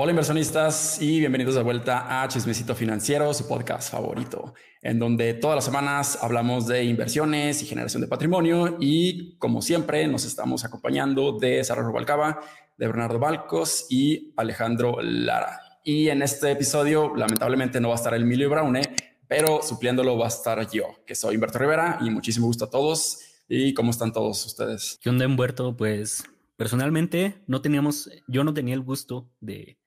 Hola inversionistas y bienvenidos de vuelta a Chismecito Financiero, su podcast favorito, en donde todas las semanas hablamos de inversiones y generación de patrimonio y como siempre nos estamos acompañando de Sara Rubalcaba, de Bernardo Balcos y Alejandro Lara. Y en este episodio lamentablemente no va a estar Emilio Braune, pero supliéndolo va a estar yo, que soy Humberto Rivera y muchísimo gusto a todos. ¿Y cómo están todos ustedes? ¿Qué onda Humberto? Pues personalmente no teníamos, yo no tenía el gusto de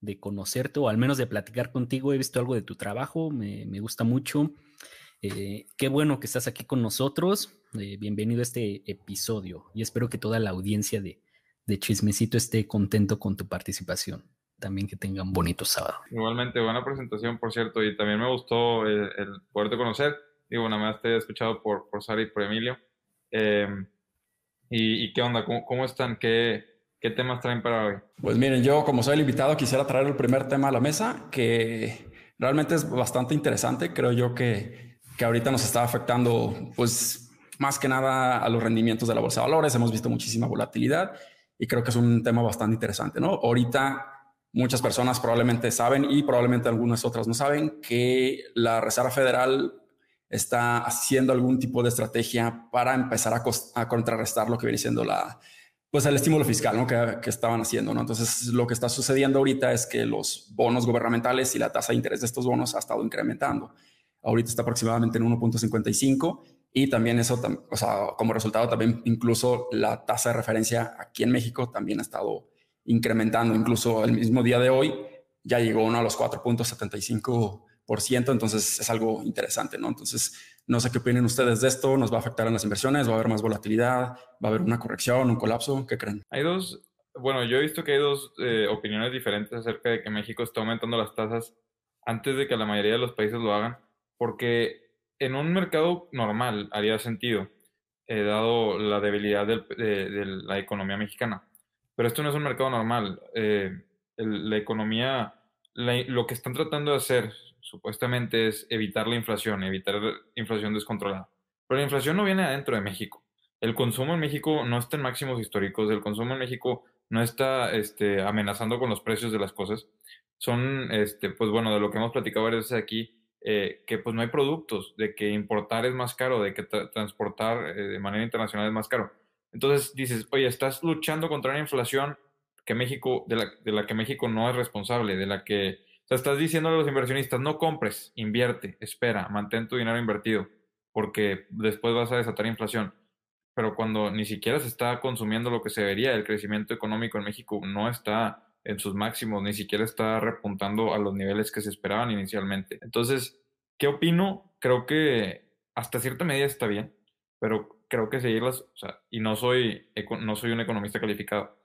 de conocerte o al menos de platicar contigo. He visto algo de tu trabajo, me, gusta mucho. Eh, qué bueno que estás aquí con nosotros. Eh, bienvenido a este episodio y espero que toda la audiencia de, de Chismecito esté contento con tu participación. También que tengan bonito sábado. Igualmente, buena presentación, por cierto, y también me gustó el, poderte conocer. Digo, nada más te he escuchado por, por Sara y por Emilio. Em, y, y, qué onda? ¿Cómo, cómo están? ¿Qué, ¿Qué temas traen para hoy? Pues miren, yo como soy el invitado quisiera traer el primer tema a la mesa, que realmente es bastante interesante. Creo yo que, que ahorita nos está afectando, pues más que nada a los rendimientos de la bolsa de valores. Hemos visto muchísima volatilidad y creo que es un tema bastante interesante, ¿no? Ahorita muchas personas probablemente saben y probablemente algunas otras no saben que la Reserva Federal está haciendo algún tipo de estrategia para empezar a, a contrarrestar lo que viene siendo la pues el estímulo fiscal ¿no? que, estaban haciendo. ¿no? Entonces, lo que está sucediendo ahorita es que los bonos gubernamentales y la tasa de interés de estos bonos ha estado incrementando. Ahorita está aproximadamente en 1.55 y también eso, o sea, como resultado también incluso la tasa de referencia aquí en México también ha estado incrementando. Incluso el mismo día de hoy ya llegó uno a los 4.75 entonces es algo interesante, ¿no? Entonces, no sé qué opinan ustedes de esto, nos va a afectar en las inversiones, va a haber más volatilidad, va a haber una corrección, un colapso, ¿qué creen? Hay dos, bueno, yo he visto que hay dos eh, opiniones diferentes acerca de que México está aumentando las tasas antes de que la mayoría de los países lo hagan, porque en un mercado normal haría sentido, eh, dado la debilidad de, la economía mexicana. Pero esto no es un mercado normal. Eh, la economía, lo que están tratando de hacer supuestamente es evitar la inflación, evitar inflación descontrolada. Pero la inflación no viene adentro de México. El consumo en México no está en máximos históricos, el consumo en México no está este, amenazando con los precios de las cosas. Son, este, pues bueno, de lo que hemos platicado varias veces aquí, eh, que pues no hay productos, de que importar es más caro, de que transportar eh, de manera internacional es más caro. Entonces dices, oye, estás luchando contra una inflación que México, de la, de la que México no es responsable, de la que sea, estás diciendo a los inversionistas, no compres, invierte, espera, mantén tu dinero invertido, porque después vas a desatar inflación. Pero cuando ni siquiera se está consumiendo lo que se debería, el crecimiento económico en México no está en sus máximos, ni siquiera está repuntando a los niveles que se esperaban inicialmente. Entonces, ¿qué opino? Creo que hasta cierta medida está bien, pero creo que seguirlas, o sea, y no soy, no soy un economista calificado,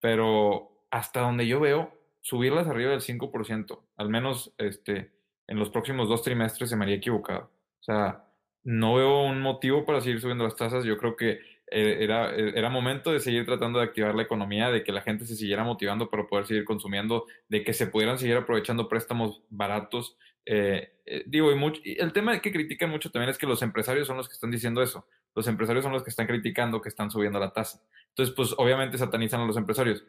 pero hasta donde yo veo, subirlas arriba del 5%, al menos este, en los próximos dos trimestres se me haría equivocado. O sea, no veo un motivo para seguir subiendo las tasas. Yo creo que eh, era, eh, era momento de seguir tratando de activar la economía, de que la gente se siguiera motivando para poder seguir consumiendo, de que se pudieran seguir aprovechando préstamos baratos. Eh, digo, el tema que critican mucho también es que los empresarios son los que están diciendo eso. Los empresarios son los que están criticando que están subiendo la tasa. Entonces, pues obviamente satanizan a los empresarios,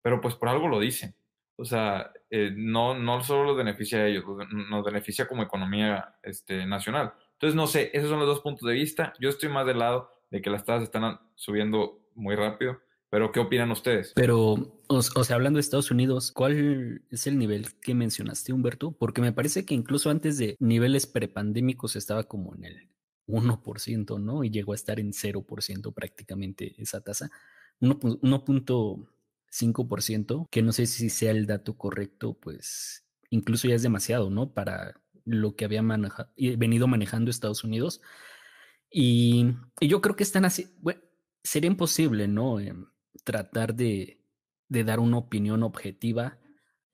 pero pues por algo lo dicen o sea, eh, no, no solo los beneficia a ellos, nos beneficia como economía este, nacional. Entonces, no sé, esos son los dos puntos de vista. Yo estoy más del lado de que las tasas están subiendo muy rápido, pero ¿qué opinan ustedes? Pero, o, sea, hablando de Estados Unidos, ¿cuál es el nivel que mencionaste, Humberto? Porque me parece que incluso antes de niveles prepandémicos estaba como en el 1%, ¿no? Y llegó a estar en 0% prácticamente esa tasa. 1.0 5%, que no sé si sea el dato correcto, pues incluso ya es demasiado, ¿no? Para lo que había venido manejando Estados Unidos. Y, yo creo que están así, bueno, sería imposible, ¿no? Em, tratar de, de, dar una opinión objetiva,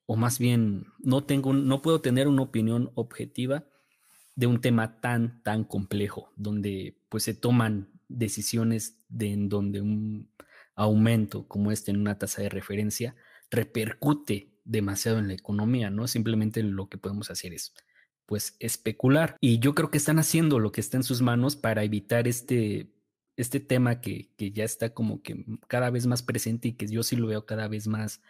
o más bien, no, tengo, no puedo tener una opinión objetiva de un tema tan, tan complejo, donde pues se toman decisiones de en donde un, aumento como este en una tasa de referencia repercute demasiado en la economía, ¿no? Simplemente lo que podemos hacer es pues especular. Y yo creo que están haciendo lo que está en sus manos para evitar este, este tema que, que ya está como que cada vez más presente y que yo sí lo veo cada vez más,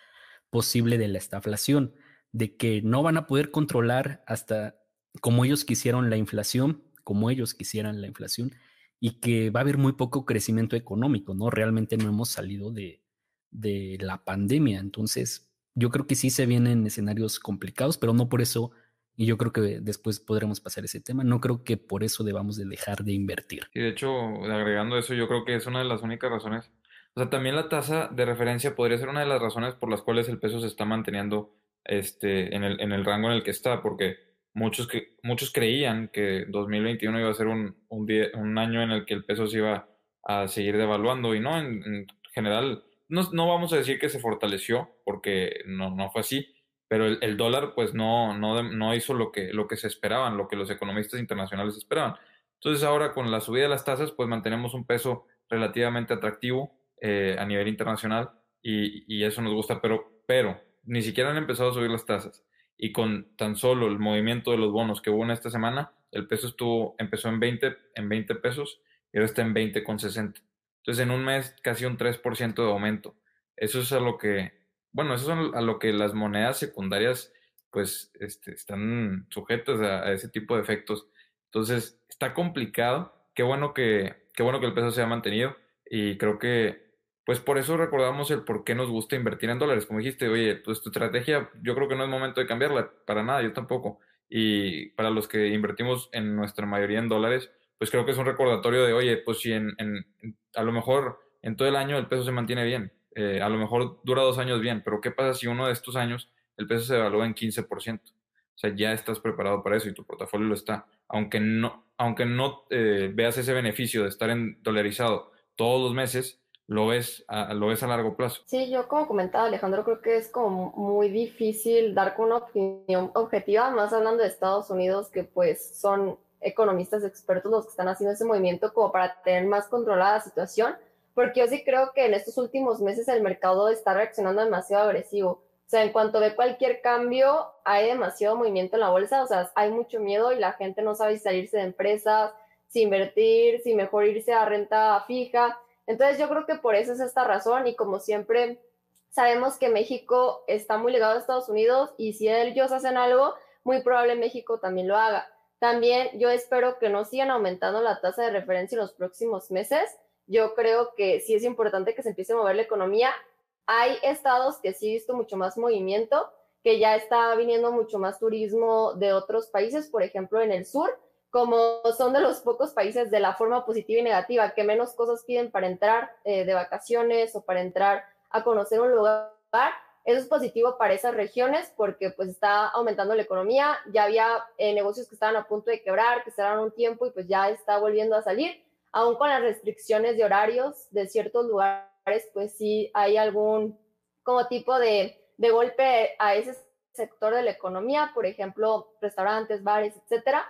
posible de la estaflación, de que no van a poder controlar hasta como ellos quisieron la inflación, como ellos quisieran la inflación, y que va a haber muy poco crecimiento económico, ¿no? Realmente no hemos salido de, de la pandemia, entonces yo creo que sí se vienen escenarios complicados, pero no por eso y yo creo que después podremos pasar ese tema. No creo que por eso debamos de dejar de invertir. Y de hecho, agregando eso, yo creo que es una de las únicas razones. O sea, también la tasa de referencia podría ser una de las razones por las cuales el peso se está manteniendo este, en, el, en el rango en el que está, porque muchos, que, muchos creían que 2021 iba a ser un, un, un, año en el que el peso se iba a seguir devaluando y no, en, en general, no, no, vamos a decir que se fortaleció, porque no, no fue así, pero el, dólar pues no, no, no, hizo lo que, lo que se esperaban, lo que los economistas internacionales esperaban. Entonces ahora con la subida de las tasas pues mantenemos un peso relativamente atractivo eh, a nivel internacional y, y, eso nos gusta, pero, pero ni siquiera han empezado a subir las tasas y con tan solo el movimiento de los bonos que hubo en esta semana, el peso estuvo, empezó en 20, en 20 pesos y ahora está en 20,60. Entonces en un mes casi un 3% de aumento. Eso es a lo que bueno, eso es a lo que las monedas secundarias pues este, están sujetas a, ese tipo de efectos. Entonces, está complicado. Qué bueno que, qué bueno que el peso se ha mantenido y creo que pues por eso recordamos el por qué nos gusta invertir en dólares. Como dijiste, oye, pues tu estrategia yo creo que no es momento de cambiarla, para nada, yo tampoco. Y para los que invertimos en nuestra mayoría en dólares, pues creo que es un recordatorio de, oye, pues si en, a lo mejor en todo el año el peso se mantiene bien, eh, a lo mejor dura dos años bien, pero ¿qué pasa si uno de estos años el peso se evalúa en 15%? O sea, ya estás preparado para eso y tu portafolio lo está. Aunque no, aunque no eh, veas ese beneficio de estar en dolarizado todos los meses, lo ves, a, lo ves a largo plazo. Sí, yo como comentaba Alejandro, creo que es como muy difícil dar con una opinión objetiva, más hablando de Estados Unidos, que pues son economistas expertos los que están haciendo ese movimiento como para tener más controlada la situación porque yo sí creo que en estos últimos meses el mercado está reaccionando demasiado agresivo. O sea, en cuanto ve cualquier cambio, hay demasiado movimiento en la bolsa, o sea, hay mucho miedo y la gente no sabe si salirse de empresas, si invertir, si mejor irse a renta fija. Entonces yo creo que por eso es esta razón y como siempre sabemos que México está muy ligado a Estados Unidos y si ellos hacen algo, muy probable México también lo haga. También yo espero que no sigan aumentando la tasa de referencia en los próximos meses yo creo que sí es importante que se empiece a mover la economía. Hay estados que sí he visto mucho más movimiento, que ya está viniendo mucho más turismo de otros países, por ejemplo, en el sur, como son de los pocos países de la forma positiva y negativa, que menos cosas piden para entrar eh, de vacaciones o para entrar a conocer un lugar. Eso es positivo para esas regiones porque pues está aumentando la economía, ya había eh, negocios que estaban a punto de quebrar, que cerraron un tiempo y pues ya está volviendo a salir aún con las restricciones de horarios de ciertos lugares, pues sí hay algún como tipo de, de golpe a ese sector de la economía, por ejemplo, restaurantes, bares, etcétera.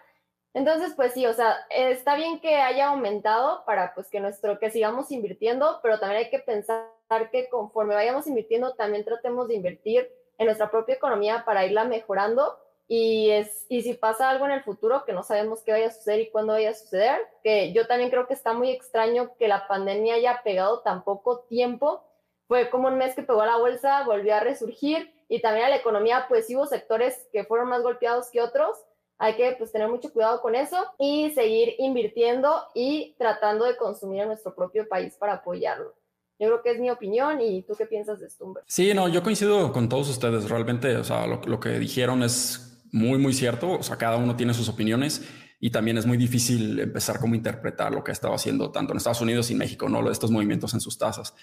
Entonces, pues sí, o sea, está bien que haya aumentado para pues que nuestro que sigamos invirtiendo, pero también hay que pensar que conforme vayamos invirtiendo también tratemos de invertir en nuestra propia economía para irla mejorando y, es, y si pasa algo en el futuro que no sabemos qué vaya a suceder y cuándo vaya a suceder, que yo también creo que está muy extraño que la pandemia haya pegado tan poco tiempo. Fue como un mes que pegó a la bolsa, volvió a resurgir y también a la economía, pues hubo sectores que fueron más golpeados que otros. Hay que pues, tener mucho cuidado con eso y seguir invirtiendo y tratando de consumir en nuestro propio país para apoyarlo. Yo creo que es mi opinión y tú qué piensas de esto, Sí, no, yo coincido con todos ustedes. Realmente, o sea, lo, lo que dijeron es muy, muy cierto. O sea, cada uno tiene sus opiniones y también es muy difícil empezar como interpretar lo que ha estado haciendo tanto en Estados Unidos y México, ¿no? Estos movimientos en sus tasas.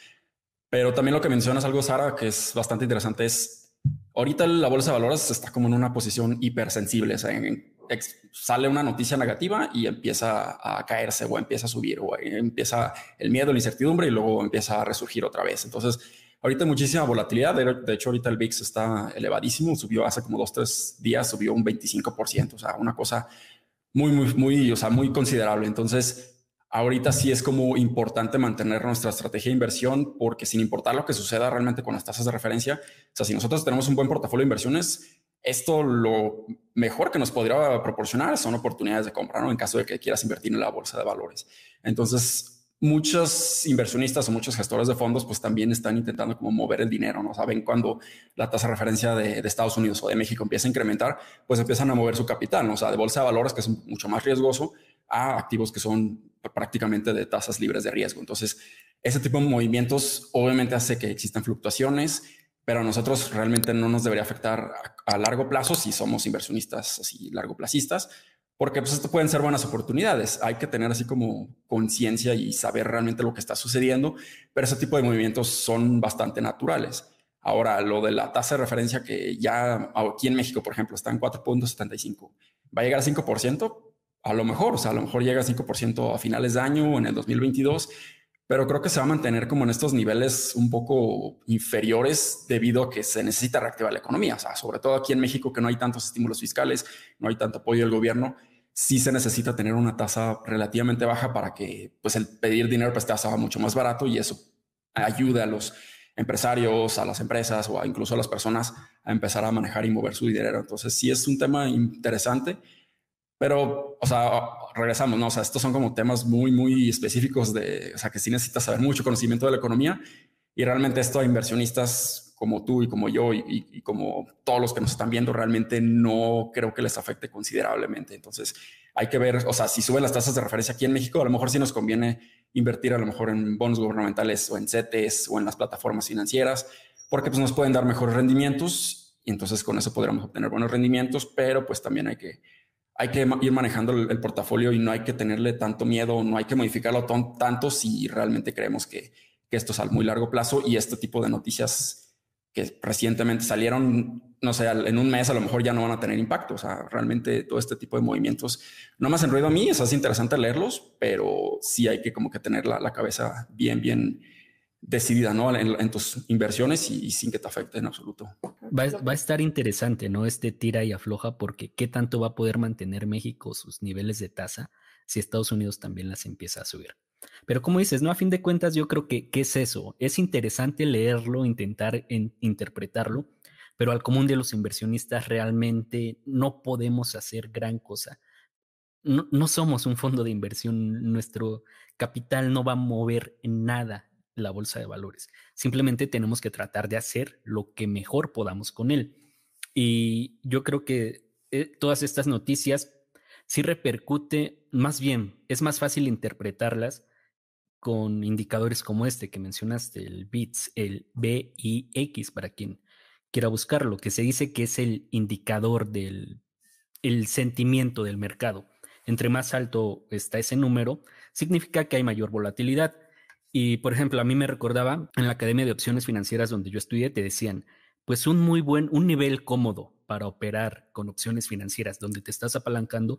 Pero también lo que mencionas algo, Sara, que es bastante interesante, es ahorita la bolsa de valores está como en una posición hipersensible. O sale una noticia negativa y empieza a caerse o empieza a subir o empieza el miedo, la incertidumbre y luego empieza a resurgir otra vez. Entonces, Ahorita muchísima volatilidad. De, hecho, ahorita el VIX está elevadísimo. Subió hace como dos, tres días, subió un 25%. O sea, una cosa muy, muy, muy, o sea, muy considerable. Entonces, ahorita sí es como importante mantener nuestra estrategia de inversión porque sin importar lo que suceda realmente con las tasas de referencia, o sea, si nosotros tenemos un buen portafolio de inversiones, esto lo mejor que nos podría proporcionar son oportunidades de compra, ¿no? En caso de que quieras invertir en la bolsa de valores. Entonces, muchos inversionistas o muchos gestores de fondos pues también están intentando como mover el dinero, ¿no? Saben cuando la tasa de referencia de, Estados Unidos o de México empieza a incrementar, pues empiezan a mover su capital, ¿no? O sea, de bolsa de valores, que es mucho más riesgoso, a activos que son prácticamente de tasas libres de riesgo. Entonces, ese tipo de movimientos obviamente hace que existan fluctuaciones, pero a nosotros realmente no nos debería afectar a, largo plazo si somos inversionistas así largo placistas, porque pues esto pueden ser buenas oportunidades. Hay que tener así como conciencia y saber realmente lo que está sucediendo, pero ese tipo de movimientos son bastante naturales. Ahora, lo de la tasa de referencia que ya aquí en México, por ejemplo, está en 4.75, ¿va a llegar a 5%? A lo mejor, o sea, a lo mejor llega a 5% a finales de año o en el 2022, pero creo que se va a mantener como en estos niveles un poco inferiores debido a que se necesita reactivar la economía. O sea, sobre todo aquí en México, que no hay tantos estímulos fiscales, no hay tanto apoyo del gobierno, sí se necesita tener una tasa relativamente baja para que pues el pedir dinero prestado sea mucho más barato y eso ayude a los empresarios, a las empresas o incluso a las personas a empezar a manejar y mover su dinero. Entonces sí es un tema interesante, pero, o sea, regresamos, ¿no? O sea, estos son como temas muy, muy específicos de, o sea, que sí necesitas saber mucho conocimiento de la economía y realmente esto a inversionistas como tú y como yo y, como todos los que nos están viendo, realmente no creo que les afecte considerablemente. Entonces hay que ver, o sea, si suben las tasas de referencia aquí en México, a lo mejor sí nos conviene invertir a lo mejor en bonos gubernamentales o en CETES o en las plataformas financieras, porque pues nos pueden dar mejores rendimientos y entonces con eso podríamos obtener buenos rendimientos, pero pues también hay que, hay que ir manejando el, portafolio y no hay que tenerle tanto miedo, no hay que modificarlo tanto si realmente creemos que, esto es a muy largo plazo y este tipo de noticias que recientemente salieron, no sé, en un mes a lo mejor ya no van a tener impacto. O sea, realmente todo este tipo de movimientos no me hacen ruido a mí, es así interesante leerlos, pero sí hay que como que tener la, cabeza bien, bien decidida, ¿no? En, tus inversiones y, sin que te afecte en absoluto. Va, va, a estar interesante, ¿no? Este tira y afloja, porque qué tanto va a poder mantener México sus niveles de tasa si Estados Unidos también las empieza a subir. Pero como dices, ¿no? A fin de cuentas, yo creo que ¿qué es eso? Es interesante leerlo, intentar interpretarlo, pero al común de los inversionistas realmente no podemos hacer gran cosa. No, no, somos un fondo de inversión, nuestro capital no va a mover en nada la bolsa de valores. Simplemente tenemos que tratar de hacer lo que mejor podamos con él. Y yo creo que eh, todas estas noticias sí repercute, más bien, es más fácil interpretarlas con indicadores como este que mencionaste, el BITS, el BIX, para quien quiera buscarlo, que se dice que es el indicador del el sentimiento del mercado. Entre más alto está ese número, significa que hay mayor volatilidad. Y, por ejemplo, a mí me recordaba en la Academia de Opciones Financieras donde yo estudié, te decían, pues un muy buen, un nivel cómodo para operar con opciones financieras donde te estás apalancando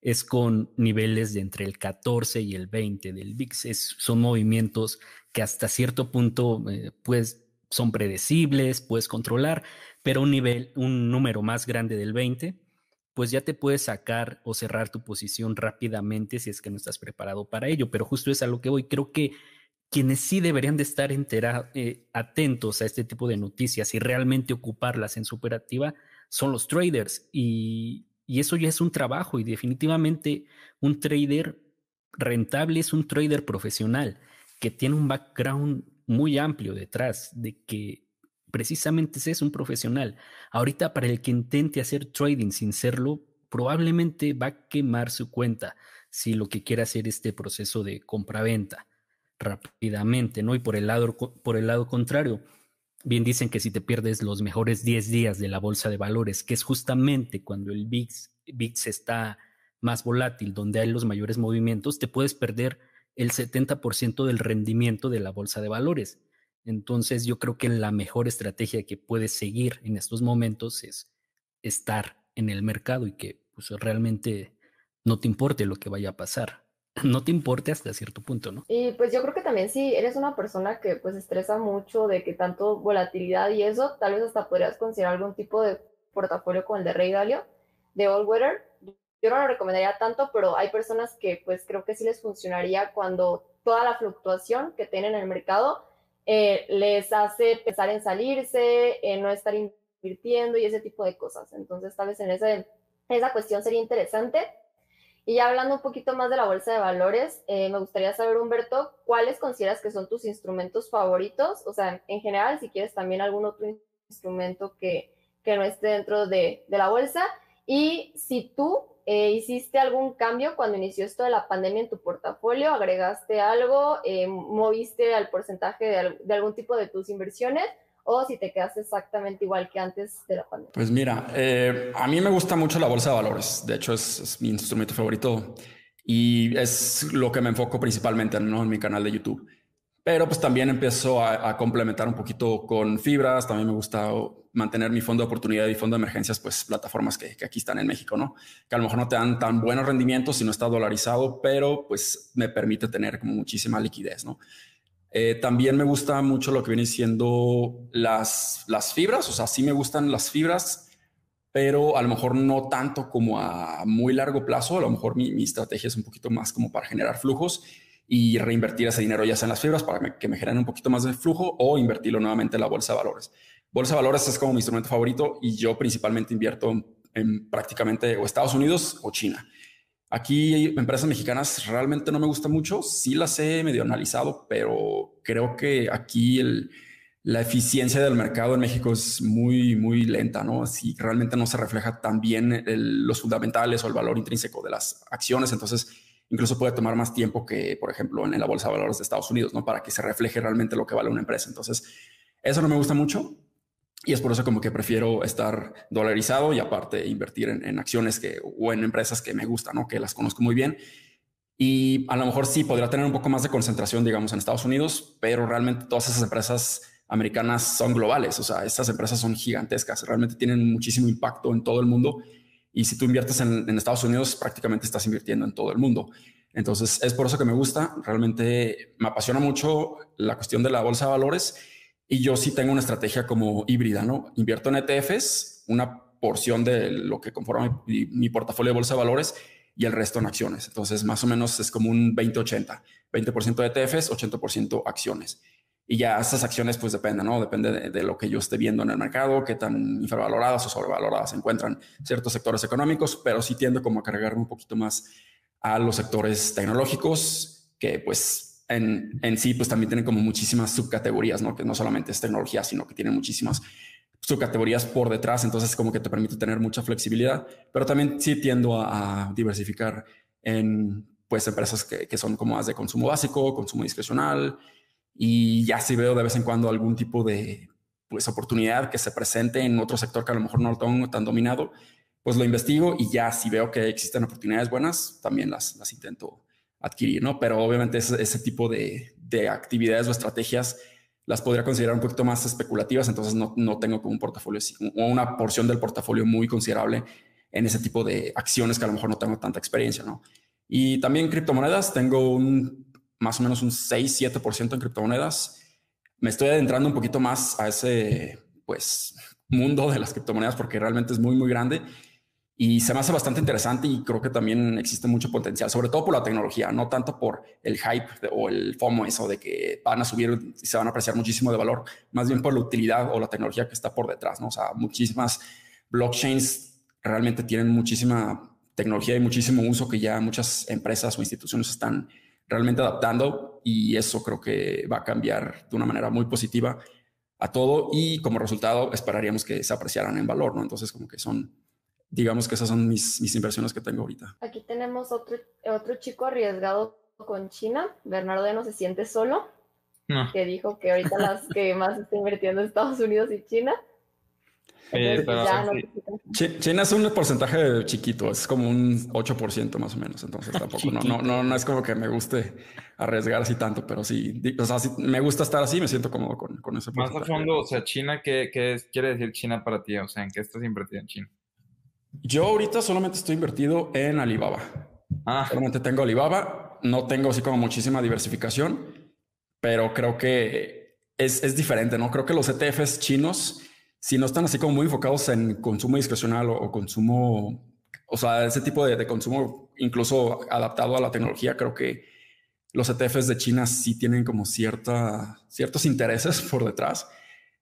es con niveles de entre el 14 y el 20 del VIX. son movimientos que hasta cierto punto eh, pues, son predecibles, puedes controlar, pero un nivel, un número más grande del 20, pues ya te puedes sacar o cerrar tu posición rápidamente si es que no estás preparado para ello. Pero justo es a lo que voy. Creo que quienes sí deberían de estar eh, atentos a este tipo de noticias y realmente ocuparlas en su operativa son los traders. Y y eso ya es un trabajo y definitivamente un trader rentable es un trader profesional que tiene un background muy amplio detrás de que precisamente es un profesional. Ahorita para el que intente hacer trading sin serlo, probablemente va a quemar su cuenta si lo que quiere hacer este proceso de compra-venta rápidamente, ¿no? Y por el lado, por el lado contrario, Bien dicen que si te pierdes los mejores 10 días de la bolsa de valores, que es justamente cuando el VIX, VIX está más volátil, donde hay los mayores movimientos, te puedes perder el 70% del rendimiento de la bolsa de valores. Entonces yo creo que la mejor estrategia que puedes seguir en estos momentos es estar en el mercado y que pues, realmente no te importe lo que vaya a pasar no te importe hasta cierto punto, ¿no? Y pues yo creo que también si eres una persona que pues estresa mucho de que tanto volatilidad y eso, tal vez hasta podrías considerar algún tipo de portafolio como el de Rey Dalio, de All Weather. Yo no lo recomendaría tanto, pero hay personas que pues creo que sí les funcionaría cuando toda la fluctuación que tienen en el mercado eh, les hace pensar en salirse, en no estar invirtiendo y ese tipo de cosas. Entonces tal vez en esa, esa cuestión sería interesante. Y ya hablando un poquito más de la bolsa de valores, eh, me gustaría saber, Humberto, ¿cuáles consideras que son tus instrumentos favoritos? O sea, en general, si quieres también algún otro instrumento que, que no esté dentro de, de la bolsa. Y si tú eh, ¿hiciste algún cambio cuando inició esto de la pandemia en tu portafolio? ¿Agregaste algo? Eh, ¿Moviste al porcentaje de, algún tipo de tus inversiones? ¿O si te quedaste exactamente igual que antes de la pandemia? Pues mira, eh, a mí me gusta mucho la bolsa de valores. De hecho, es, mi instrumento favorito y es lo que me enfoco principalmente ¿no? en mi canal de YouTube. Pero pues también empiezo a, complementar un poquito con fibras. También me gusta mantener mi fondo de oportunidad y fondo de emergencias, pues plataformas que, aquí están en México, ¿no? Que a lo mejor no te dan tan buenos rendimientos si no está dolarizado, pero pues me permite tener como muchísima liquidez, ¿no? Eh, también me gusta mucho lo que viene siendo las, las fibras, o sea, sí me gustan las fibras, pero a lo mejor no tanto como a muy largo plazo. A lo mejor mi, mi estrategia es un poquito más como para generar flujos y reinvertir ese dinero ya sea en las fibras para que me generen un poquito más de flujo o invertirlo nuevamente en la bolsa de valores. Bolsa de valores es como mi instrumento favorito y yo principalmente invierto en, prácticamente o Estados Unidos o China. Aquí empresas mexicanas realmente no me gusta mucho, sí las he medio analizado, pero creo que aquí la eficiencia del mercado en México es muy, muy lenta, ¿no? Si realmente no se refleja tan bien los fundamentales o el valor intrínseco de las acciones, entonces incluso puede tomar más tiempo que, por ejemplo, en la bolsa de valores de Estados Unidos, ¿no? Para que se refleje realmente lo que vale una empresa. Entonces, eso no me gusta mucho y es por eso como que prefiero estar dolarizado y aparte invertir en, acciones que, o en empresas que me gustan, ¿no? Que las conozco muy bien. Y a lo mejor sí podría tener un poco más de concentración, digamos, en Estados Unidos, pero realmente todas esas empresas americanas son globales. O sea, estas empresas son gigantescas, realmente tienen muchísimo impacto en todo el mundo y si tú inviertes en, Estados Unidos, prácticamente estás invirtiendo en todo el mundo. Entonces, es por eso que me gusta. Realmente me apasiona mucho la cuestión de la bolsa de valores y yo sí tengo una estrategia como híbrida, ¿no? Invierto en ETFs, una porción de lo que conforma mi, mi portafolio de bolsa de valores y el resto en acciones. Entonces, más o menos es como un 20-80, 20%, de ETFs, 80% acciones. Y ya esas acciones pues dependen, ¿no? Depende de, lo que yo esté viendo en el mercado, qué tan infravaloradas o sobrevaloradas se encuentran ciertos sectores económicos, pero sí tiendo como a cargarme un poquito más a los sectores tecnológicos, que pues en, en sí pues también tienen como muchísimas subcategorías, ¿no? Que no solamente es tecnología, sino que tienen muchísimas subcategorías por detrás, entonces como que te permite tener mucha flexibilidad, pero también sí tiendo a, diversificar en pues empresas que, que son como más de consumo básico, consumo discrecional, y ya si veo de vez en cuando algún tipo de pues, oportunidad que se presente en otro sector que a lo mejor no lo tengo tan dominado, pues lo investigo y ya si veo que existen oportunidades buenas, también las, las intento adquirir, ¿no? Pero obviamente ese, tipo de, de, actividades o estrategias las podría considerar un poquito más especulativas, entonces no, no tengo como un portafolio o una porción del portafolio muy considerable en ese tipo de acciones que a lo mejor no tengo tanta experiencia, ¿no? Y también criptomonedas, tengo un más o menos un 6-7% en criptomonedas. Me estoy adentrando un poquito más a ese pues, mundo de las criptomonedas porque realmente es muy, muy grande y se me hace bastante interesante y creo que también existe mucho potencial, sobre todo por la tecnología, no tanto por el hype o el FOMO, eso de que van a subir y se van a apreciar muchísimo de valor, más bien por la utilidad o la tecnología que está por detrás, ¿no? O sea, muchísimas blockchains realmente tienen muchísima tecnología y muchísimo uso que ya muchas empresas o instituciones están realmente adaptando y eso creo que va a cambiar de una manera muy positiva a todo y como resultado esperaríamos que se apreciaran en valor, ¿no? Entonces como que son, digamos que esas son mis, mis inversiones que tengo ahorita. Aquí tenemos otro, otro chico arriesgado con China, Bernardo no se siente solo, que dijo que ahorita las que más está invirtiendo en Estados Unidos y China. Eh, China es un porcentaje chiquito, es como un 8% más o menos, entonces tampoco, no, no, no, es como que me guste arriesgar así tanto, pero sí, o sea, me gusta estar así, me siento cómodo con, con ese Más a fondo, o sea, China, ¿qué, qué quiere decir China para ti? O sea, ¿en qué estás invertido en China? Yo ahorita solamente estoy invertido en Alibaba. Ah. Solamente tengo Alibaba, no tengo así como muchísima diversificación, pero creo que es, es diferente, ¿no? Creo que los ETFs chinos si no están así como muy enfocados en consumo discrecional o, consumo, o sea, ese tipo de, consumo incluso adaptado a la tecnología, creo que los ETFs de China sí tienen como cierta, ciertos intereses por detrás,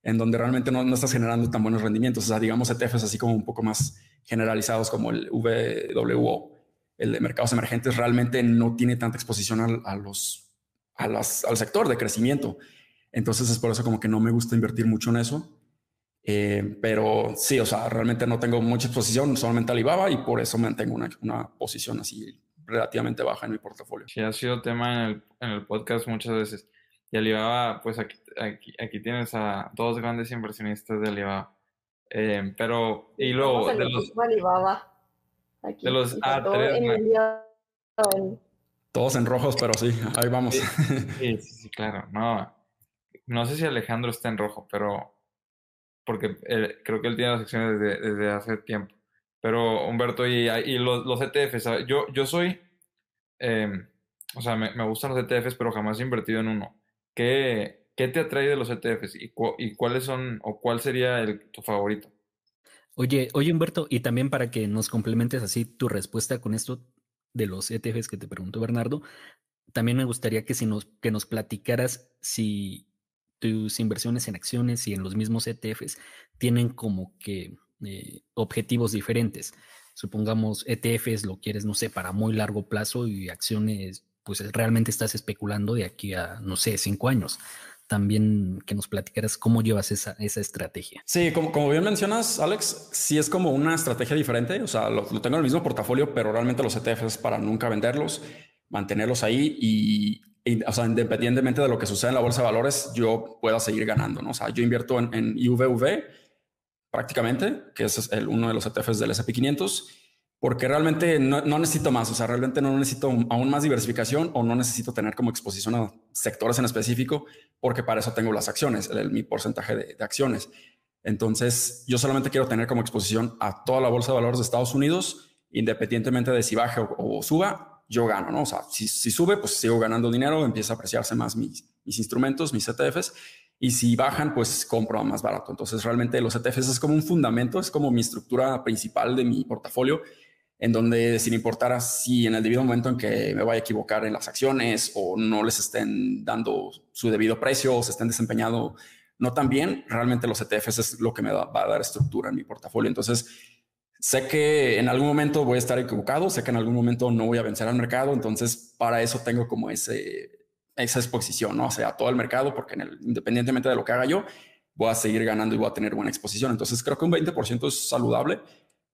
en donde realmente no, no estás generando tan buenos rendimientos. O sea, digamos ETFs así como un poco más generalizados como el VWO. el de mercados emergentes realmente no tiene tanta exposición a, los, a las, al sector de crecimiento. Entonces es por eso como que no me gusta invertir mucho en eso. Eh, pero sí, o sea, realmente no tengo mucha exposición, solamente Alibaba y por eso mantengo una, una posición así relativamente baja en mi portafolio. Sí, ha sido tema en el, en el podcast muchas veces. Y Alibaba, pues aquí, aquí, aquí tienes a dos grandes inversionistas de Alibaba. Eh, pero, y luego, de los, Alibaba. Aquí, de los A3. Todos en rojos, pero sí, ahí vamos. Sí, sí, sí, claro. No, no sé si Alejandro está en rojo, pero porque creo que él tiene las acciones desde, desde hace tiempo. Pero Humberto, y, y los, los ETFs, yo, yo soy, eh, o sea, me, me, gustan los ETFs, pero jamás he invertido en uno. ¿Qué, qué te atrae de los ETFs y, cu y cuáles son, o cuál sería el, tu favorito? Oye, oye Humberto, y también para que nos complementes así tu respuesta con esto de los ETFs que te preguntó Bernardo, también me gustaría que, nos, que nos platicaras si tus inversiones en acciones y en los mismos ETFs tienen como que eh, objetivos diferentes. Supongamos ETFs lo quieres, no sé, para muy largo plazo y acciones, pues realmente estás especulando de aquí a, no sé, cinco años. También que nos platicaras cómo llevas esa, esa estrategia. Sí, como, como bien mencionas, Alex, sí es como una estrategia diferente. O sea, lo, lo tengo en el mismo portafolio, pero realmente los ETFs para nunca venderlos, mantenerlos ahí y o sea, independientemente de lo que suceda en la bolsa de valores, yo pueda seguir ganando, ¿no? O sea, yo invierto en, en IVV prácticamente, que es el, uno de los ETFs del S&P 500, porque realmente no, no, necesito más, o sea, realmente no necesito aún más diversificación o no necesito tener como exposición a sectores en específico, porque para eso tengo las acciones, el, mi porcentaje de, de acciones. Entonces, yo solamente quiero tener como exposición a toda la bolsa de valores de Estados Unidos, independientemente de si baje o, o suba, yo gano, ¿no? O sea, si, si, sube, pues sigo ganando dinero, empieza a apreciarse más mis, mis instrumentos, mis ETFs, y si bajan, pues compro más barato. Entonces, realmente los ETFs es como un fundamento, es como mi estructura principal de mi portafolio, en donde sin importar si en el debido momento en que me vaya a equivocar en las acciones o no les estén dando su debido precio o se estén desempeñando no tan bien, realmente los ETFs es lo que me va a dar estructura en mi portafolio. Entonces, Sé que en algún momento voy a estar equivocado, sé que en algún momento no voy a vencer al mercado, entonces para eso tengo como ese, esa exposición, ¿no? O sea, todo el mercado, porque independientemente de lo que haga yo, voy a seguir ganando y voy a tener buena exposición. Entonces creo que un 20% es saludable.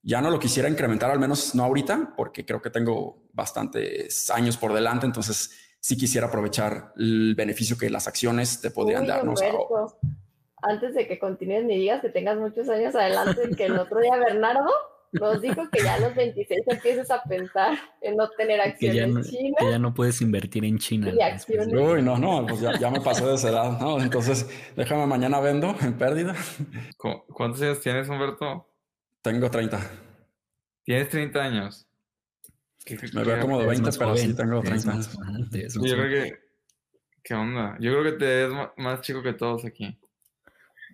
Ya no lo quisiera incrementar, al menos no ahorita, porque creo que tengo bastantes años por delante, entonces sí quisiera aprovechar el beneficio que las acciones te podrían Uy, dar. ¿no? O sea, antes de que continúes ni digas que tengas muchos años adelante, que el otro día Bernardo nos dijo que ya a los 26 empiezas a pensar en no tener acciones que ya no, chinas. Que ya no puedes invertir en China. Y acciones. Uy, no, no, pues ya, ya, me pasé de esa edad, ¿no? Entonces, déjame mañana vendo en pérdida. ¿Cuántos años tienes, Humberto? Tengo 30. ¿Tienes 30 años? Me veo como de 20, pero sí tengo 30 años. Yo creo que... ¿Qué onda? Yo creo que te ves más chico que todos aquí.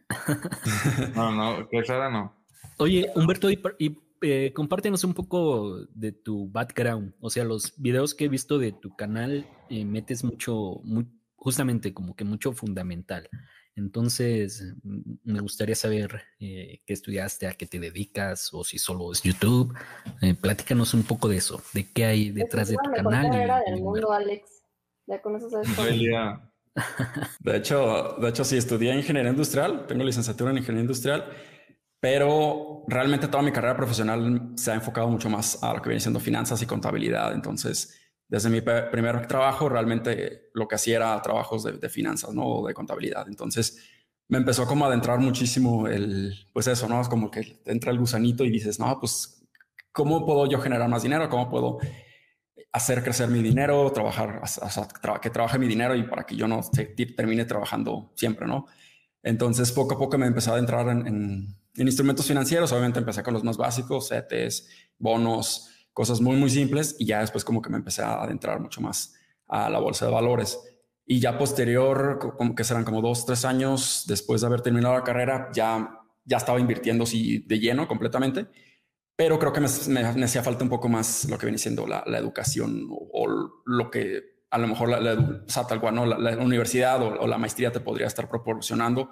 No, no, que esa no. Oye, Humberto, y, y eh, compártenos un poco de tu background. O sea, los videos que he visto de tu canal eh, metes mucho, muy, justamente como que mucho fundamental. Entonces, me gustaría saber eh, qué estudiaste, a qué te dedicas, o si solo es YouTube. Eh, platícanos un poco de eso, de qué hay detrás de tu canal. Y, del mundo, Alex. Ya con eso sabes todo. De hecho, de hecho, sí, estudié ingeniería industrial, tengo licenciatura en ingeniería industrial, pero realmente toda mi carrera profesional se ha enfocado mucho más a lo que viene siendo finanzas y contabilidad. Entonces, desde mi primer trabajo, realmente lo que hacía era trabajos de, finanzas, ¿no? De contabilidad. Entonces, me empezó como a adentrar muchísimo el, pues eso, ¿no? Es como que entra el gusanito y dices, no, pues, ¿cómo puedo yo generar más dinero? ¿Cómo puedo hacer crecer mi dinero, trabajar, que trabaje mi dinero y para que yo no termine trabajando siempre, ¿no? Entonces, poco a poco me empecé a adentrar en, en, en instrumentos financieros. Obviamente empecé con los más básicos, CETES, bonos, cosas muy, muy simples. Y ya después como que me empecé a adentrar mucho más a la bolsa de valores. Y ya posterior, como que serán como dos, tres años después de haber terminado la carrera, ya, ya estaba invirtiendo sí, de lleno completamente pero creo que me, me, me, hacía falta un poco más lo que viene siendo la, la educación o, o, lo que a lo mejor la, la o sea, tal cual, ¿no? la, la universidad o, o, la maestría te podría estar proporcionando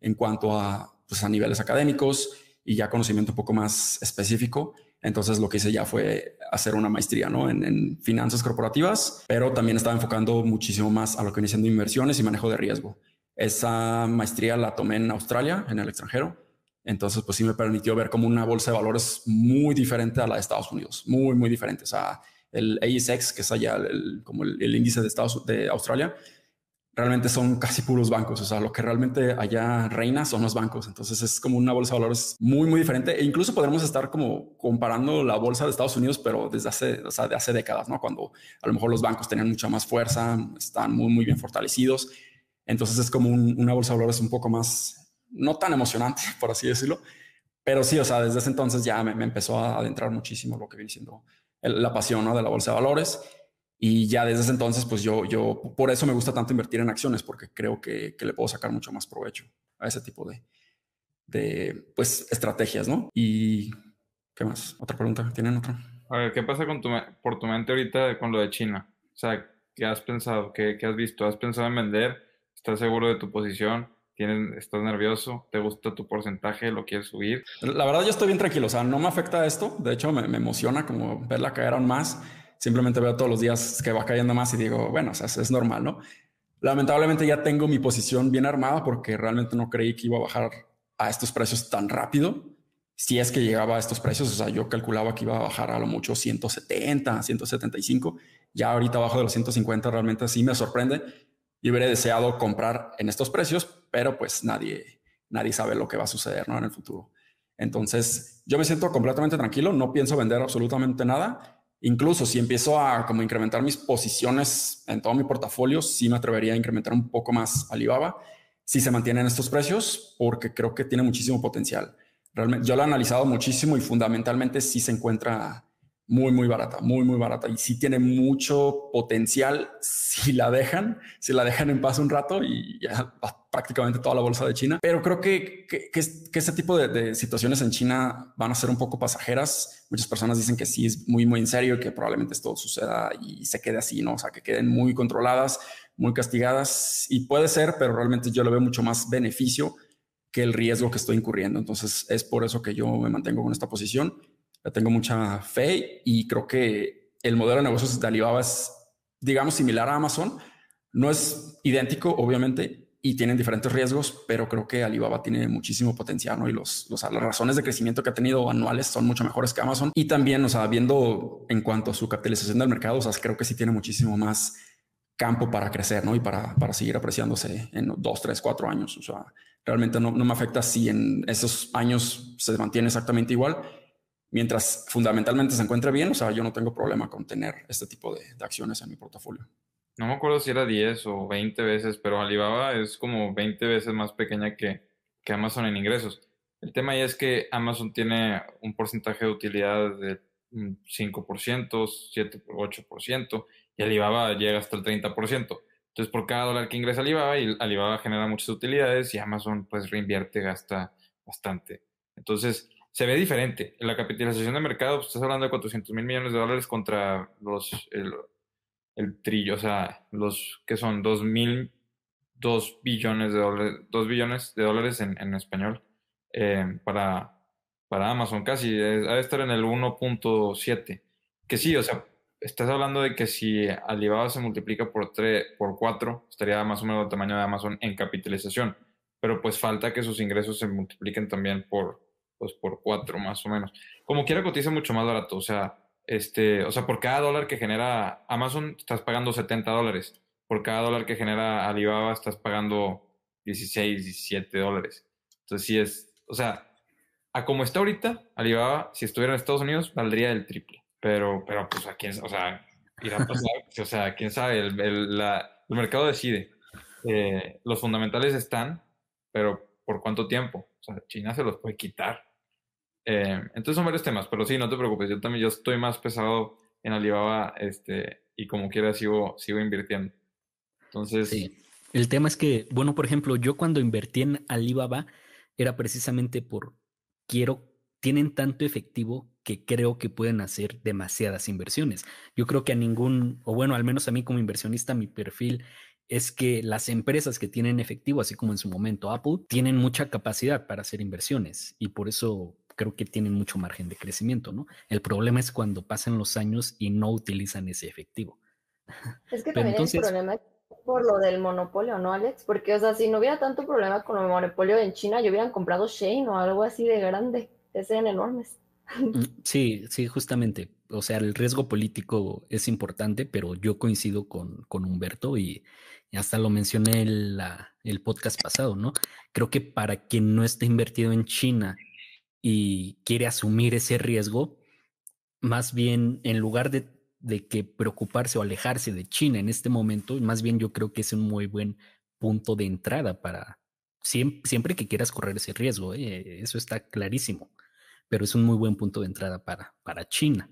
en cuanto a, pues, a niveles académicos y ya conocimiento un poco más específico. Entonces lo que hice ya fue hacer una maestría ¿no? en, finanzas corporativas, pero también estaba enfocando muchísimo más a lo que viene siendo inversiones y manejo de riesgo. Esa maestría la tomé en Australia, en el extranjero. Entonces, pues sí me permitió ver como una bolsa de valores muy diferente a la de Estados Unidos, muy, muy diferente. O sea, el ASX, que es allá como el, el, índice de Estados de Australia, realmente son casi puros bancos. O sea, lo que realmente allá reina son los bancos. Entonces es como una bolsa de valores muy, muy diferente. E incluso podremos estar como comparando la bolsa de Estados Unidos, pero desde hace, o sea, de hace décadas, ¿no? Cuando a lo mejor los bancos tenían mucha más fuerza, están muy, muy bien fortalecidos. Entonces es como una bolsa de valores un poco más, no tan emocionante, por así decirlo. Pero sí, o sea, desde ese entonces ya me, empezó a adentrar muchísimo lo que viene siendo la pasión ¿no? de la bolsa de valores. Y ya desde ese entonces, pues yo, yo, por eso me gusta tanto invertir en acciones, porque creo que, que le puedo sacar mucho más provecho a ese tipo de, de, pues, estrategias, ¿no? Y, ¿qué más? ¿Otra pregunta? ¿Tienen otra? A ver, ¿qué pasa con tu, por tu mente ahorita con lo de China? O sea, ¿qué has pensado? ¿Qué, qué has visto? ¿Has pensado en vender? ¿Estás seguro de tu posición? ¿Tienes, ¿Estás nervioso? ¿Te gusta tu porcentaje? ¿Lo quieres subir? La verdad, yo estoy bien tranquilo. O sea, no me afecta esto. De hecho, me, me emociona como verla caer aún más simplemente veo todos los días que va cayendo más y digo, bueno, o sea, es normal, ¿no? Lamentablemente ya tengo mi posición bien armada porque realmente no creí que iba a bajar a estos precios tan rápido. Si es que llegaba a estos precios, o sea, yo calculaba que iba a bajar a lo mucho 170, 175. Ya ahorita abajo de los 150 realmente sí me sorprende. y hubiera deseado comprar en estos precios, pero pues nadie, nadie sabe lo que va a suceder ¿no? en el futuro. Entonces, yo me siento completamente tranquilo, no pienso vender absolutamente nada Incluso si empiezo a como incrementar mis posiciones en todo mi portafolio, sí me atrevería a incrementar un poco más Alibaba si se mantienen estos precios, porque creo que tiene muchísimo potencial. Realmente, yo lo he analizado muchísimo y fundamentalmente sí se encuentra muy, muy barata, muy, muy barata. Y sí tiene mucho potencial si la dejan, si la dejan en paz un rato y ya prácticamente toda la bolsa de China. Pero creo que, que, que, ese tipo de, de, situaciones en China van a ser un poco pasajeras. Muchas personas dicen que sí es muy, muy en serio que probablemente esto suceda y se quede así, ¿no? O sea, que queden muy controladas, muy castigadas. Y puede ser, pero realmente yo le veo mucho más beneficio que el riesgo que estoy incurriendo. Entonces es por eso que yo me mantengo con esta posición tengo mucha fe y creo que el modelo de negocios de Alibaba es, digamos, similar a Amazon. No es idéntico, obviamente, y tienen diferentes riesgos, pero creo que Alibaba tiene muchísimo potencial, ¿no? Y los, las razones de crecimiento que ha tenido anuales son mucho mejores que Amazon. Y también, o sea, viendo en cuanto a su capitalización del mercado, o sea, creo que sí tiene muchísimo más campo para crecer, ¿no? Y para, para seguir apreciándose en dos, tres, cuatro años. O sea, realmente no, no me afecta si en esos años se mantiene exactamente igual mientras fundamentalmente se encuentre bien, o sea, yo no tengo problema con tener este tipo de, acciones en mi portafolio. No me acuerdo si era 10 o 20 veces, pero Alibaba es como 20 veces más pequeña que, que Amazon en ingresos. El tema ahí es que Amazon tiene un porcentaje de utilidad de 5%, 7, 8%, y Alibaba llega hasta el 30%. Entonces, por cada dólar que ingresa Alibaba, y Alibaba genera muchas utilidades y Amazon pues reinvierte, gasta bastante. Entonces, se ve diferente. La capitalización de mercado, pues, estás hablando de 400 mil millones de dólares contra los, el, trillo, o sea, los que son 2 mil, 2 billones de dólares, 2 billones de dólares en, español eh, para, para Amazon, casi, debe estar en el 1.7. Que sí, o sea, estás hablando de que si Alibaba se multiplica por 3, por 4, estaría más o menos el tamaño de Amazon en capitalización. Pero pues falta que sus ingresos se multipliquen también por, pues por cuatro más o menos. Como quiera cotiza mucho más barato, o sea, este, o sea, por cada dólar que genera Amazon estás pagando 70 dólares, por cada dólar que genera Alibaba estás pagando 16, 17 dólares. Entonces sí es, o sea, a como está ahorita, Alibaba, si estuviera en Estados Unidos, valdría el triple. Pero, pero pues a quién, o sea, irá a pasar, o sea, quién sabe, el, el, la, el mercado decide. Eh, los fundamentales están, pero ¿por cuánto tiempo? O sea, China se los puede quitar. Eh, entonces son varios temas, pero sí, no te preocupes, yo también yo estoy más pesado en Alibaba este, y como quiera sigo, sigo invirtiendo. Entonces... Sí. El tema es que, bueno, por ejemplo, yo cuando invertí en Alibaba era precisamente por quiero, tienen tanto efectivo que creo que pueden hacer demasiadas inversiones. Yo creo que a ningún, o bueno, al menos a mí como inversionista, mi perfil es que las empresas que tienen efectivo, así como en su momento Apple, tienen mucha capacidad para hacer inversiones y por eso creo que tienen mucho margen de crecimiento, ¿no? El problema es cuando pasan los años y no utilizan ese efectivo. Es que también el problema por lo del monopolio, ¿no, Alex? Porque, o sea, si no hubiera tanto problema con el monopolio en China, yo hubieran comprado Shane o algo así de grande. Serían enormes. Mm, sí, sí, justamente. O sea, el riesgo político es importante, pero yo coincido con, con Humberto y, hasta lo mencioné en el podcast pasado, ¿no? Creo que para quien no está invertido en China y quiere asumir ese riesgo, más bien en lugar de de que preocuparse o alejarse de China en este momento, más bien yo creo que es un muy buen punto de entrada para siempre, que quieras correr ese riesgo, ¿eh? eso está clarísimo, pero es un muy buen punto de entrada para, para China,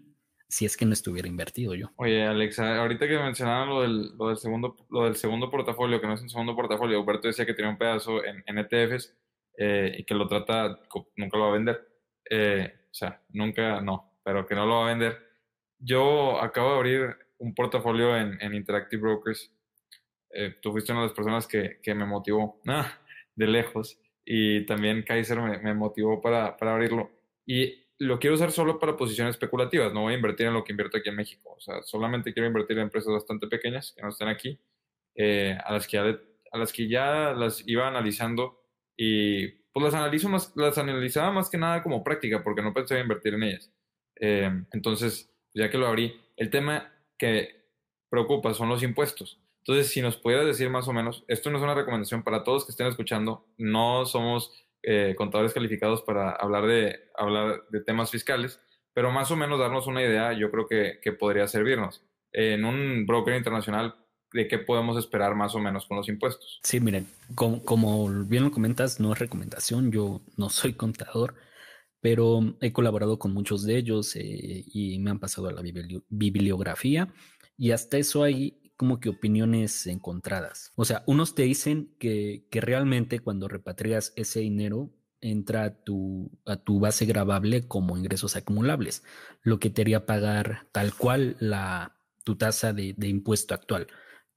si es que no estuviera invertido yo. Oye, Alexa, ahorita que mencionaban lo del, lo del, segundo, lo del segundo portafolio, que no es un segundo portafolio, Alberto decía que tenía un pedazo en, en ETFs eh, y que lo trata, nunca lo va a vender. Eh, o sea, nunca, no, pero que no lo va a vender yo acabo de abrir un portafolio en, en Interactive Brokers. Eh, tú fuiste una de las personas que, que me motivó ah, de lejos y también Kaiser me, me motivó para, para, abrirlo. Y lo quiero usar solo para posiciones especulativas, no voy a invertir en lo que invierto aquí en México. O sea, solamente quiero invertir en empresas bastante pequeñas que no estén aquí, eh, a, las que a las que ya las iba analizando y pues las analizo más, las analizaba más que nada como práctica porque no pensaba invertir en ellas. Eh, entonces, ya que lo abrí, el tema que preocupa son los impuestos. Entonces, si nos pudieras decir más o menos, esto no es una recomendación para todos que estén escuchando, no somos eh, contadores calificados para hablar de, hablar de temas fiscales, pero más o menos darnos una idea, yo creo que, que podría servirnos. En un broker internacional, ¿de qué podemos esperar más o menos con los impuestos? Sí, miren, como, como bien lo comentas, no es recomendación, yo no soy contador, pero he colaborado con muchos de ellos eh, y me han pasado a la bibliografía y hasta eso hay como que opiniones encontradas. O sea, unos te dicen que, que realmente cuando repatrias ese dinero entra a tu, a tu base grabable como ingresos acumulables, lo que te haría pagar tal cual la, tu tasa de, de impuesto actual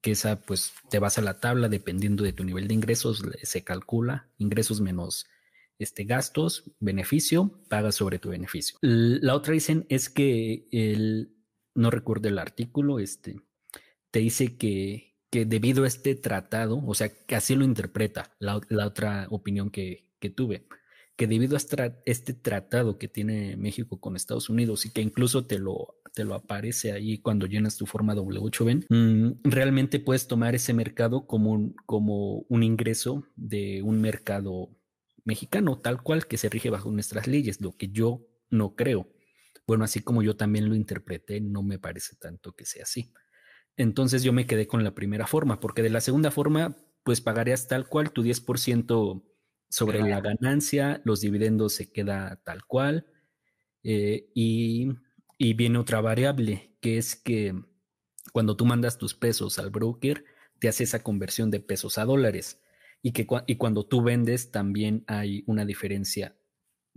que esa pues te vas a la tabla dependiendo de tu nivel de ingresos, se calcula ingresos menos este, gastos, beneficio, pagas sobre tu beneficio. La otra dicen es que el, no recuerdo el artículo, este, te dice que, que debido a este tratado, o sea, que así lo interpreta la, otra opinión que, que, tuve, que debido a este tratado que tiene México con Estados Unidos y que incluso te lo, te lo aparece ahí cuando llenas tu forma W8Ben, mm, realmente puedes tomar ese mercado como un, como un ingreso de un mercado mexicano, tal cual, que se rige bajo nuestras leyes, lo que yo no creo. Bueno, así como yo también lo interpreté, no me parece tanto que sea así. Entonces yo me quedé con la primera forma, porque de la segunda forma, pues pagarías tal cual tu 10% sobre la ganancia, los dividendos se queda tal cual, eh, y, y viene otra variable, que es que cuando tú mandas tus pesos al broker, te hace esa conversión de pesos a dólares y que y cuando tú vendes también hay una diferencia.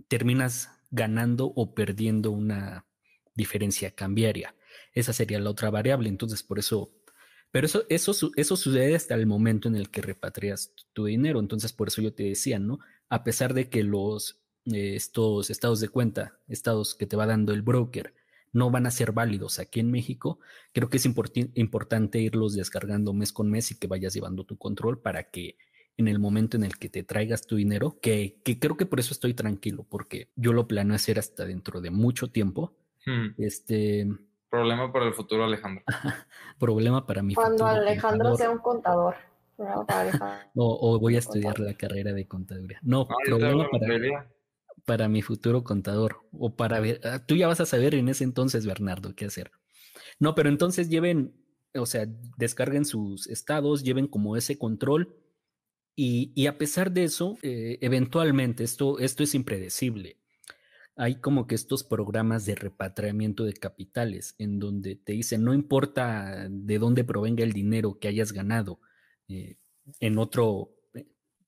Terminas ganando o perdiendo una diferencia cambiaria. Esa sería la otra variable. Entonces, por eso, pero eso, eso, eso sucede hasta el momento en el que repatrias tu dinero. Entonces, por eso yo te decía, ¿no? A pesar de que los, eh, estos estados de cuenta, estados que te va dando el broker, no van a ser válidos aquí en México, creo que es importante irlos descargando mes con mes y que vayas llevando tu control para que en el momento en el que te traigas tu dinero, que, que creo que por eso estoy tranquilo, porque yo lo planeo hacer hasta dentro de mucho tiempo. Hmm. Este. Problema para el futuro, Alejandro. problema para mi Cuando futuro. Cuando Alejandro sea un contador. o, voy a estudiar la carrera de contaduría. No, problema para, para mi futuro contador. O para ver. Ah, tú ya vas a saber en ese entonces, Bernardo, qué hacer. No, pero entonces lleven, o sea, descarguen sus estados, lleven como ese control y, a pesar de eso, eh, eventualmente esto, esto es impredecible. Hay como que estos programas de repatriamiento de capitales en donde te dicen, no importa de dónde provenga el dinero que hayas ganado eh, en otro,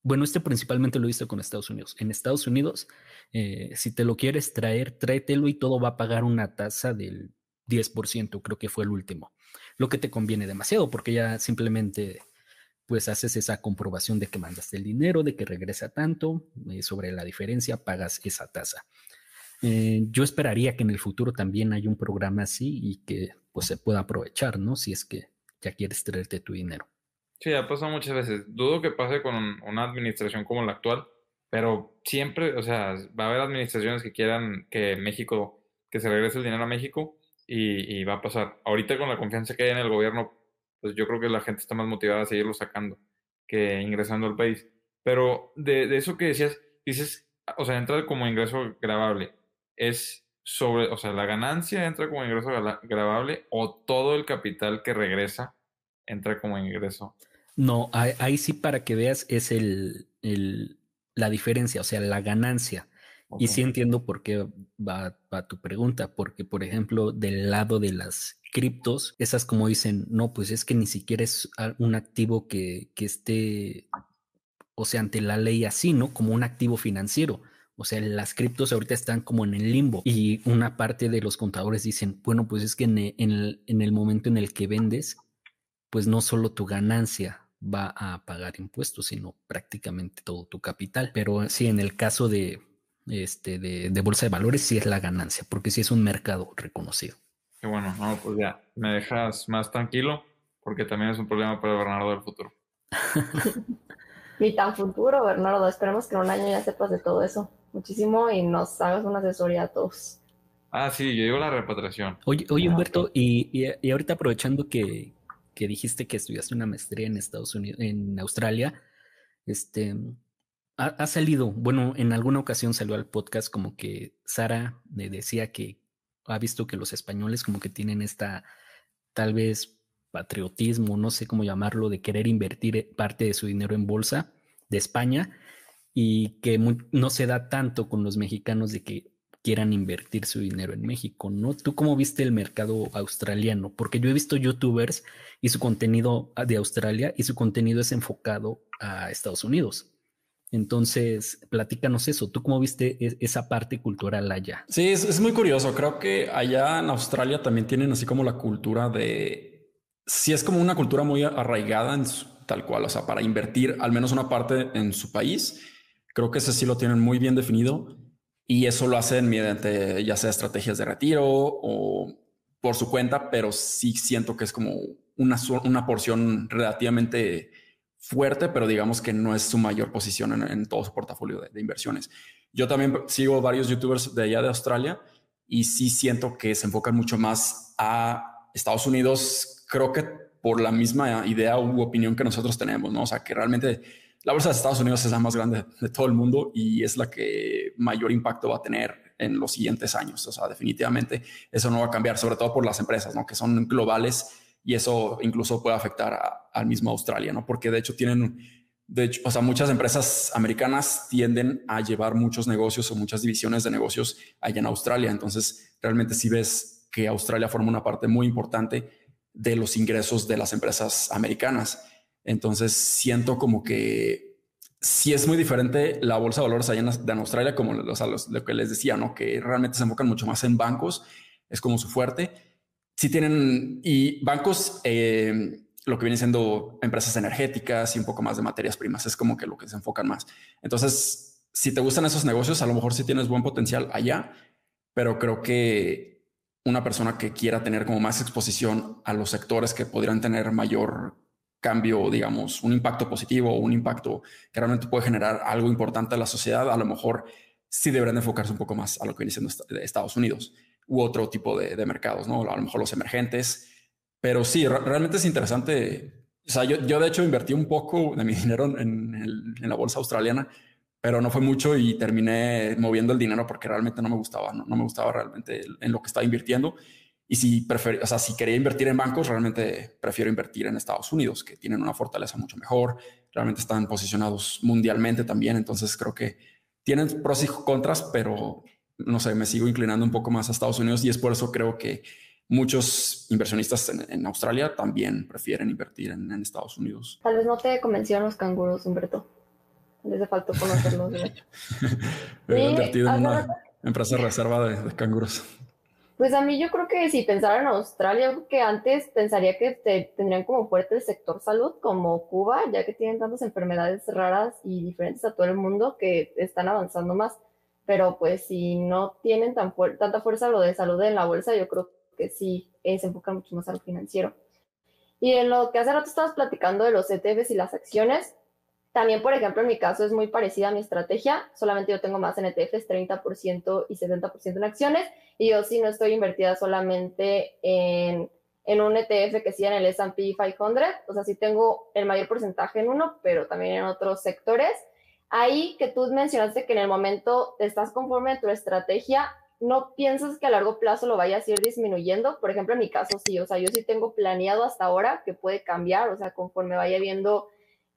bueno, este principalmente lo visto con Estados Unidos. En Estados Unidos, si te lo quieres traer, tráetelo y todo va a pagar una tasa del 10%, creo que fue el último. Lo que te conviene demasiado porque ya simplemente pues haces esa comprobación de que mandaste el dinero, de que regresa tanto, eh, sobre la diferencia pagas esa tasa. Eh, yo esperaría que en el futuro también haya un programa así y que pues se pueda aprovechar, ¿no? Si es que ya quieres traerte tu dinero. Sí, ha pasado muchas veces. Dudo que pase con una administración como la actual, pero siempre, o sea, va a haber administraciones que quieran que México, que se regrese el dinero a México y, va a pasar. Ahorita con la confianza que hay en el gobierno, pues yo creo que la gente está más motivada a seguirlo sacando que ingresando al país. Pero de, de eso que decías, dices, o sea, entra como ingreso grabable. Es sobre, o sea, la ganancia entra como ingreso grabable o todo el capital que regresa entra como ingreso. No, ahí, sí para que veas es el, el, la diferencia, o sea, la ganancia. Y sí entiendo por qué va, va, tu pregunta, porque por ejemplo, del lado de las criptos, esas como dicen, no, pues es que ni siquiera es un activo que, que esté, o sea, ante la ley así, ¿no? Como un activo financiero. O sea, las criptos ahorita están como en el limbo y una parte de los contadores dicen, bueno, pues es que en el, en el momento en el que vendes, pues no solo tu ganancia va a pagar impuestos, sino prácticamente todo tu capital. Pero sí, en el caso de, este, de, bolsa de valores, sí es la ganancia, porque sí es un mercado reconocido. Qué bueno, no, pues ya, me dejas más tranquilo, porque también es un problema para Bernardo del futuro. Ni tan futuro, Bernardo. Esperemos que en un año ya sepas de todo eso muchísimo y nos hagas una asesoría a todos. Ah, sí, yo digo la repatriación. Oye, oye Humberto, y, y, ahorita aprovechando que, que dijiste que estudiaste una maestría en Estados Unidos, en Australia, este, ha, salido, bueno, en alguna ocasión salió al podcast como que Sara me decía que ha visto que los españoles como que tienen esta, tal vez, patriotismo, no sé cómo llamarlo, de querer invertir parte de su dinero en bolsa de España y que no se da tanto con los mexicanos de que quieran invertir su dinero en México, ¿no? ¿Tú cómo viste el mercado australiano? Porque yo he visto youtubers y su contenido ah, de Australia y su contenido es enfocado a Estados Unidos. Entonces, platícanos eso. ¿Tú cómo viste e-, esa parte cultural allá? Sí, es, muy curioso. Creo que allá en Australia también tienen así como la cultura de... Sí, es como una cultura muy arraigada en tal cual, o sea, para invertir al menos una parte en su país. Creo que ese sí lo tienen muy bien definido y eso lo hacen mediante ya sea estrategias de retiro o por su cuenta, pero sí siento que es como una, una porción relativamente fuerte, pero digamos que no es su mayor posición en, todo su portafolio de, inversiones. Yo también sigo varios youtubers de allá de Australia y sí siento que se enfocan mucho más a Estados Unidos, creo que por la misma idea u opinión que nosotros tenemos, ¿no? O sea, que realmente la bolsa de Estados Unidos es la más grande de todo el mundo y es la que mayor impacto va a tener en los siguientes años. O sea, definitivamente eso no va a cambiar, sobre todo por las empresas, ¿no? Que son globales y eso incluso puede afectar al mismo Australia, ¿no? Porque de hecho tienen, de hecho, o sea, muchas empresas americanas tienden a llevar muchos negocios o muchas divisiones de negocios allá en Australia. Entonces, realmente si ves que Australia forma una parte muy importante de los ingresos de las empresas americanas. Entonces siento como que sí es muy diferente la bolsa de valores allá en, Australia, como lo que les decía, ¿no? Que realmente se enfocan mucho más en bancos, es como su fuerte. Sí tienen, y bancos, eh, lo que viene siendo empresas energéticas y un poco más de materias primas, es como que lo que se enfocan más. Entonces, si te gustan esos negocios, a lo mejor sí tienes buen potencial allá, pero creo que una persona que quiera tener como más exposición a los sectores que podrían tener mayor cambio, digamos, un impacto positivo o un impacto que realmente puede generar algo importante a la sociedad, a lo mejor sí deberían enfocarse un poco más a lo que viene siendo Estados Unidos u otro tipo de, mercados, ¿no? A lo mejor los emergentes. Pero sí, realmente es interesante. O sea, yo, yo, de hecho invertí un poco de mi dinero en, en, la bolsa australiana, pero no fue mucho y terminé moviendo el dinero porque realmente no me gustaba, no, no me gustaba realmente en lo que estaba invirtiendo. Y si, prefer, o sea, si quería invertir en bancos, realmente prefiero invertir en Estados Unidos, que tienen una fortaleza mucho mejor, realmente están posicionados mundialmente también, entonces creo que tienen pros y contras, pero no sé, me sigo inclinando un poco más a Estados Unidos y es por eso creo que muchos inversionistas en, Australia también prefieren invertir en, Estados Unidos. Tal vez no te convencieron los canguros, Humberto. Les faltó conocerlos. He invertido en una empresa reserva de, de canguros. Pues a mí yo creo que si pensara en Australia, que antes pensaría que tendrían como fuerte el sector salud, como Cuba, ya que tienen tantas enfermedades raras y diferentes a todo el mundo que están avanzando más. pero pues si no tienen tan tanta fuerza lo de salud en la bolsa, yo creo que sí eh, se enfocan mucho más a lo financiero. Y en lo que hace rato estabas platicando de los ETFs y las acciones, también, por ejemplo, en mi caso es muy parecida a mi estrategia, solamente yo tengo más en ETFs, 30% y 70% en acciones, y yo sí no estoy invertida solamente en, en un ETF que siga en el S&P 500, o sea, sí tengo el mayor porcentaje en uno, pero también en otros sectores. Ahí que tú mencionaste que en el momento estás conforme a tu estrategia, no piensas que a largo plazo lo vayas a ir disminuyendo. Por ejemplo, en mi caso sí, o sea, yo sí tengo planeado hasta ahora que puede cambiar, o sea, conforme vaya viendo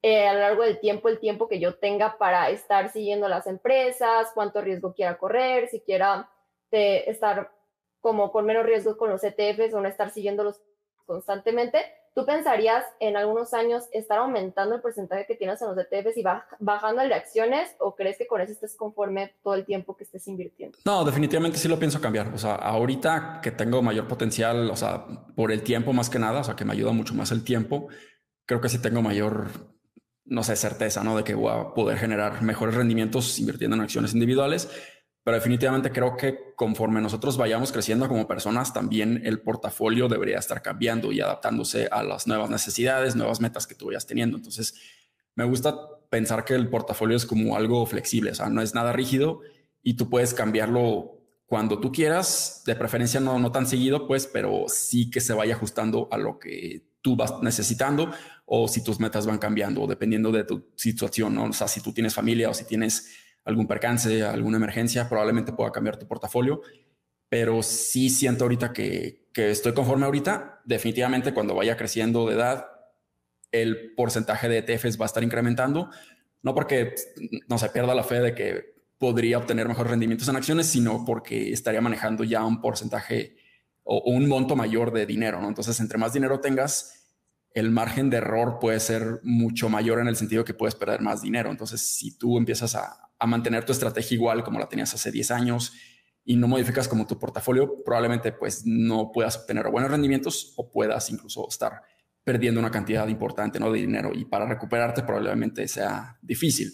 eh, a lo largo del tiempo el tiempo que yo tenga para estar siguiendo las empresas, cuánto riesgo quiera correr, si quiera eh, estar como con menos riesgo con los ETFs o no estar siguiéndolos constantemente. ¿Tú pensarías en algunos años estar aumentando el porcentaje que tienes en los ETFs y bajando el de acciones o crees que con eso estés conforme todo el tiempo que estés invirtiendo? No, definitivamente sí lo pienso cambiar. O sea, ahorita que tengo mayor potencial, o sea, por el tiempo más que nada, o sea, que me ayuda mucho más el tiempo, creo que sí tengo mayor, no sé, certeza, ¿no? De que voy a poder generar mejores rendimientos invirtiendo en acciones individuales pero definitivamente creo que conforme nosotros vayamos creciendo como personas, también el portafolio debería estar cambiando y adaptándose a las nuevas necesidades, nuevas metas que tú vayas teniendo. Entonces, me gusta pensar que el portafolio es como algo flexible, o sea, no es nada rígido y tú puedes cambiarlo cuando tú quieras, de preferencia no, no tan seguido, pues, pero sí que se vaya ajustando a lo que tú vas necesitando o si tus metas van cambiando, dependiendo de tu situación, ¿no? O sea, si tú tienes familia o si tienes algún percance, alguna emergencia, probablemente pueda cambiar tu portafolio. Pero sí siento ahorita que, que estoy conforme ahorita. Definitivamente cuando vaya creciendo de edad, el porcentaje de ETFs va a estar incrementando. No porque no se pierda la fe de que podría obtener mejores rendimientos en acciones, sino porque estaría manejando ya un porcentaje o, un monto mayor de dinero. ¿no? Entonces, entre más dinero tengas, el margen de error puede ser mucho mayor en el sentido que puedes perder más dinero. Entonces, si tú empiezas a, mantener tu estrategia igual como la tenías hace 10 años y no modificas como tu portafolio, probablemente pues no puedas obtener buenos rendimientos o puedas incluso estar perdiendo una cantidad importante ¿no? de dinero y para recuperarte probablemente sea difícil.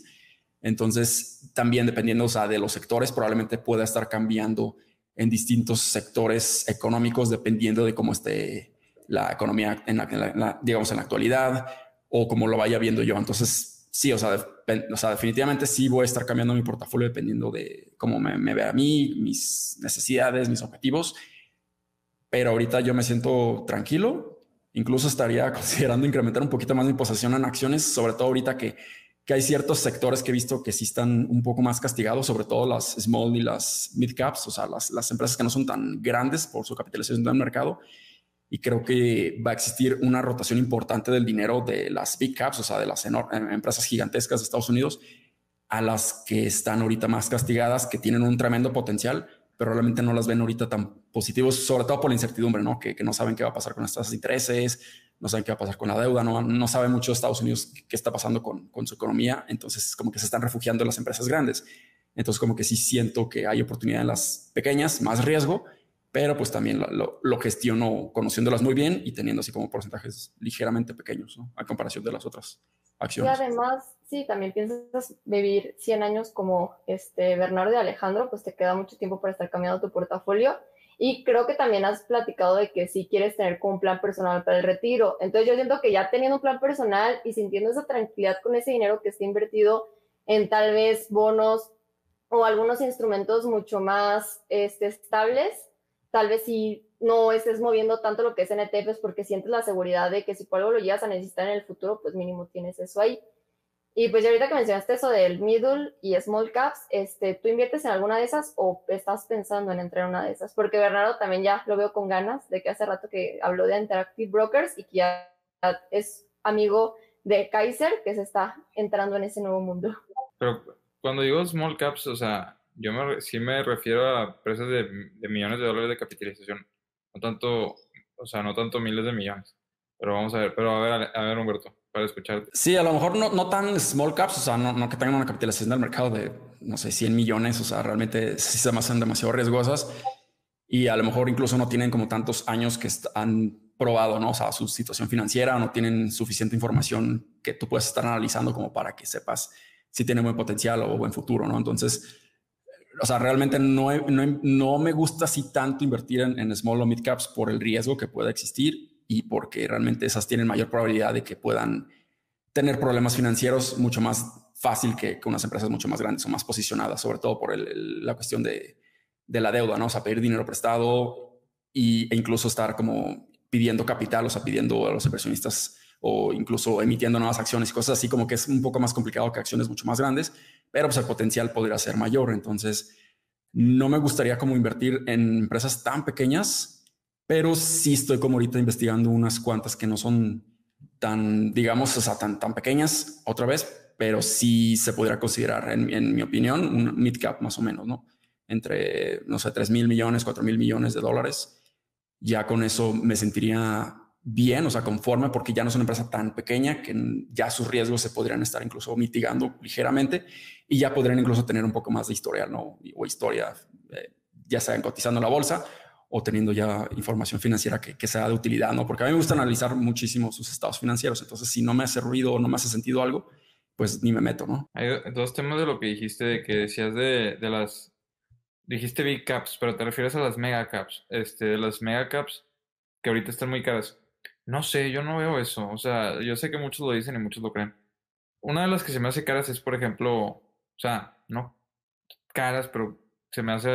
Entonces, también dependiendo sea, de los sectores, probablemente pueda estar cambiando en distintos sectores económicos dependiendo de cómo esté la economía en la, digamos en la actualidad o cómo lo vaya viendo yo. Entonces, sí, o sea, o sea, definitivamente sí voy a estar cambiando mi portafolio dependiendo de cómo me, me vea a mí, mis necesidades, mis objetivos. Pero ahorita yo me siento tranquilo. Incluso estaría considerando incrementar un poquito más mi posesión en acciones, sobre todo ahorita que, que hay ciertos sectores que he visto que sí están un poco más castigados, sobre todo las small y las mid caps, o sea, las, las empresas que no son tan grandes por su capitalización del mercado y creo que va a existir una rotación importante del dinero de las big caps, o sea, de las em, empresas gigantescas de Estados Unidos, a las que están ahorita más castigadas, que tienen un tremendo potencial, pero realmente no las ven ahorita tan positivos, sobre todo por la incertidumbre, ¿no? Que, no saben qué va a pasar con las tasas de intereses, no saben qué va a pasar con la deuda, no, saben mucho Estados Unidos qué está pasando con, con su economía, entonces como que se están refugiando en las empresas grandes. Entonces como que sí siento que hay oportunidad en las pequeñas, más riesgo, pero pues también lo, lo, gestiono conociéndolas muy bien y teniendo así como porcentajes ligeramente pequeños, ¿no? A comparación de las otras acciones. Y además, sí, también piensas vivir 100 años como este Bernardo y Alejandro, pues te queda mucho tiempo para estar cambiando tu portafolio. Y creo que también has platicado de que si quieres tener como un plan personal para el retiro. Entonces yo siento que ya teniendo un plan personal y sintiendo esa tranquilidad con ese dinero que está invertido en tal vez bonos o algunos instrumentos mucho más este, estables, tal vez si no estés moviendo tanto lo que es NTFs porque sientes la seguridad de que si por algo lo llegas a necesitar en el futuro, pues mínimo tienes eso ahí. Y pues ya ahorita que mencionaste eso del middle y small caps, este, ¿tú inviertes en alguna de esas o estás pensando en entrar en una de esas? Porque Bernardo también ya lo veo con ganas de que hace rato que habló de Interactive Brokers y que ya es amigo de Kaiser que se está entrando en ese nuevo mundo. Pero cuando digo small caps, o sea, yo me, sí me refiero a empresas de, millones de dólares de capitalización, no tanto, o sea, no tanto miles de millones. Pero vamos a ver, pero a ver, a ver, Humberto, para escucharte. Sí, a lo mejor no, no tan small caps, o sea, no, no que tengan una capitalización del mercado de, no sé, 100 millones, o sea, realmente sí se me hacen demasiado riesgosas y a lo mejor incluso no tienen como tantos años que han probado, ¿no? O sea, su situación financiera no tienen suficiente información que tú puedes estar analizando como para que sepas si tiene buen potencial o buen futuro, ¿no? Entonces, o sea, realmente no, no, me gusta así tanto invertir en, small o mid caps por el riesgo que pueda existir y porque realmente esas tienen mayor probabilidad de que puedan tener problemas financieros mucho más fácil que, unas empresas mucho más grandes o más posicionadas, sobre todo por la cuestión de, la deuda, ¿no? O sea, pedir dinero prestado y, e incluso estar como pidiendo capital, o sea, pidiendo a los inversionistas o incluso emitiendo nuevas acciones y cosas así, como que es un poco más complicado que acciones mucho más grandes, pero pues el potencial podría ser mayor. Entonces, no me gustaría como invertir en empresas tan pequeñas, pero sí estoy como ahorita investigando unas cuantas que no son tan, digamos, o sea, tan, tan pequeñas otra vez, pero sí se podría considerar, en, mi opinión, un mid cap más o menos, ¿no? Entre, no sé, 3 mil millones, 4 mil millones de dólares. Ya con eso me sentiría bien, o sea, conforme, porque ya no es una empresa tan pequeña que ya sus riesgos se podrían estar incluso mitigando ligeramente y ya podrían incluso tener un poco más de historia, ¿no? O historia, eh, ya sea cotizando en la bolsa o teniendo ya información financiera que, que, sea de utilidad, ¿no? Porque a mí me gusta analizar muchísimo sus estados financieros, entonces si no me hace ruido o no me hace sentido algo, pues ni me meto, ¿no? Hay dos temas de lo que dijiste, de que decías de, de las, dijiste big caps, pero te refieres a las mega caps, este, las mega caps que ahorita están muy caras. No sé, yo no veo eso, o sea, yo sé que muchos lo dicen y muchos lo creen. Una de las que se me hace caras es, por ejemplo, o sea, no caras, pero se me hace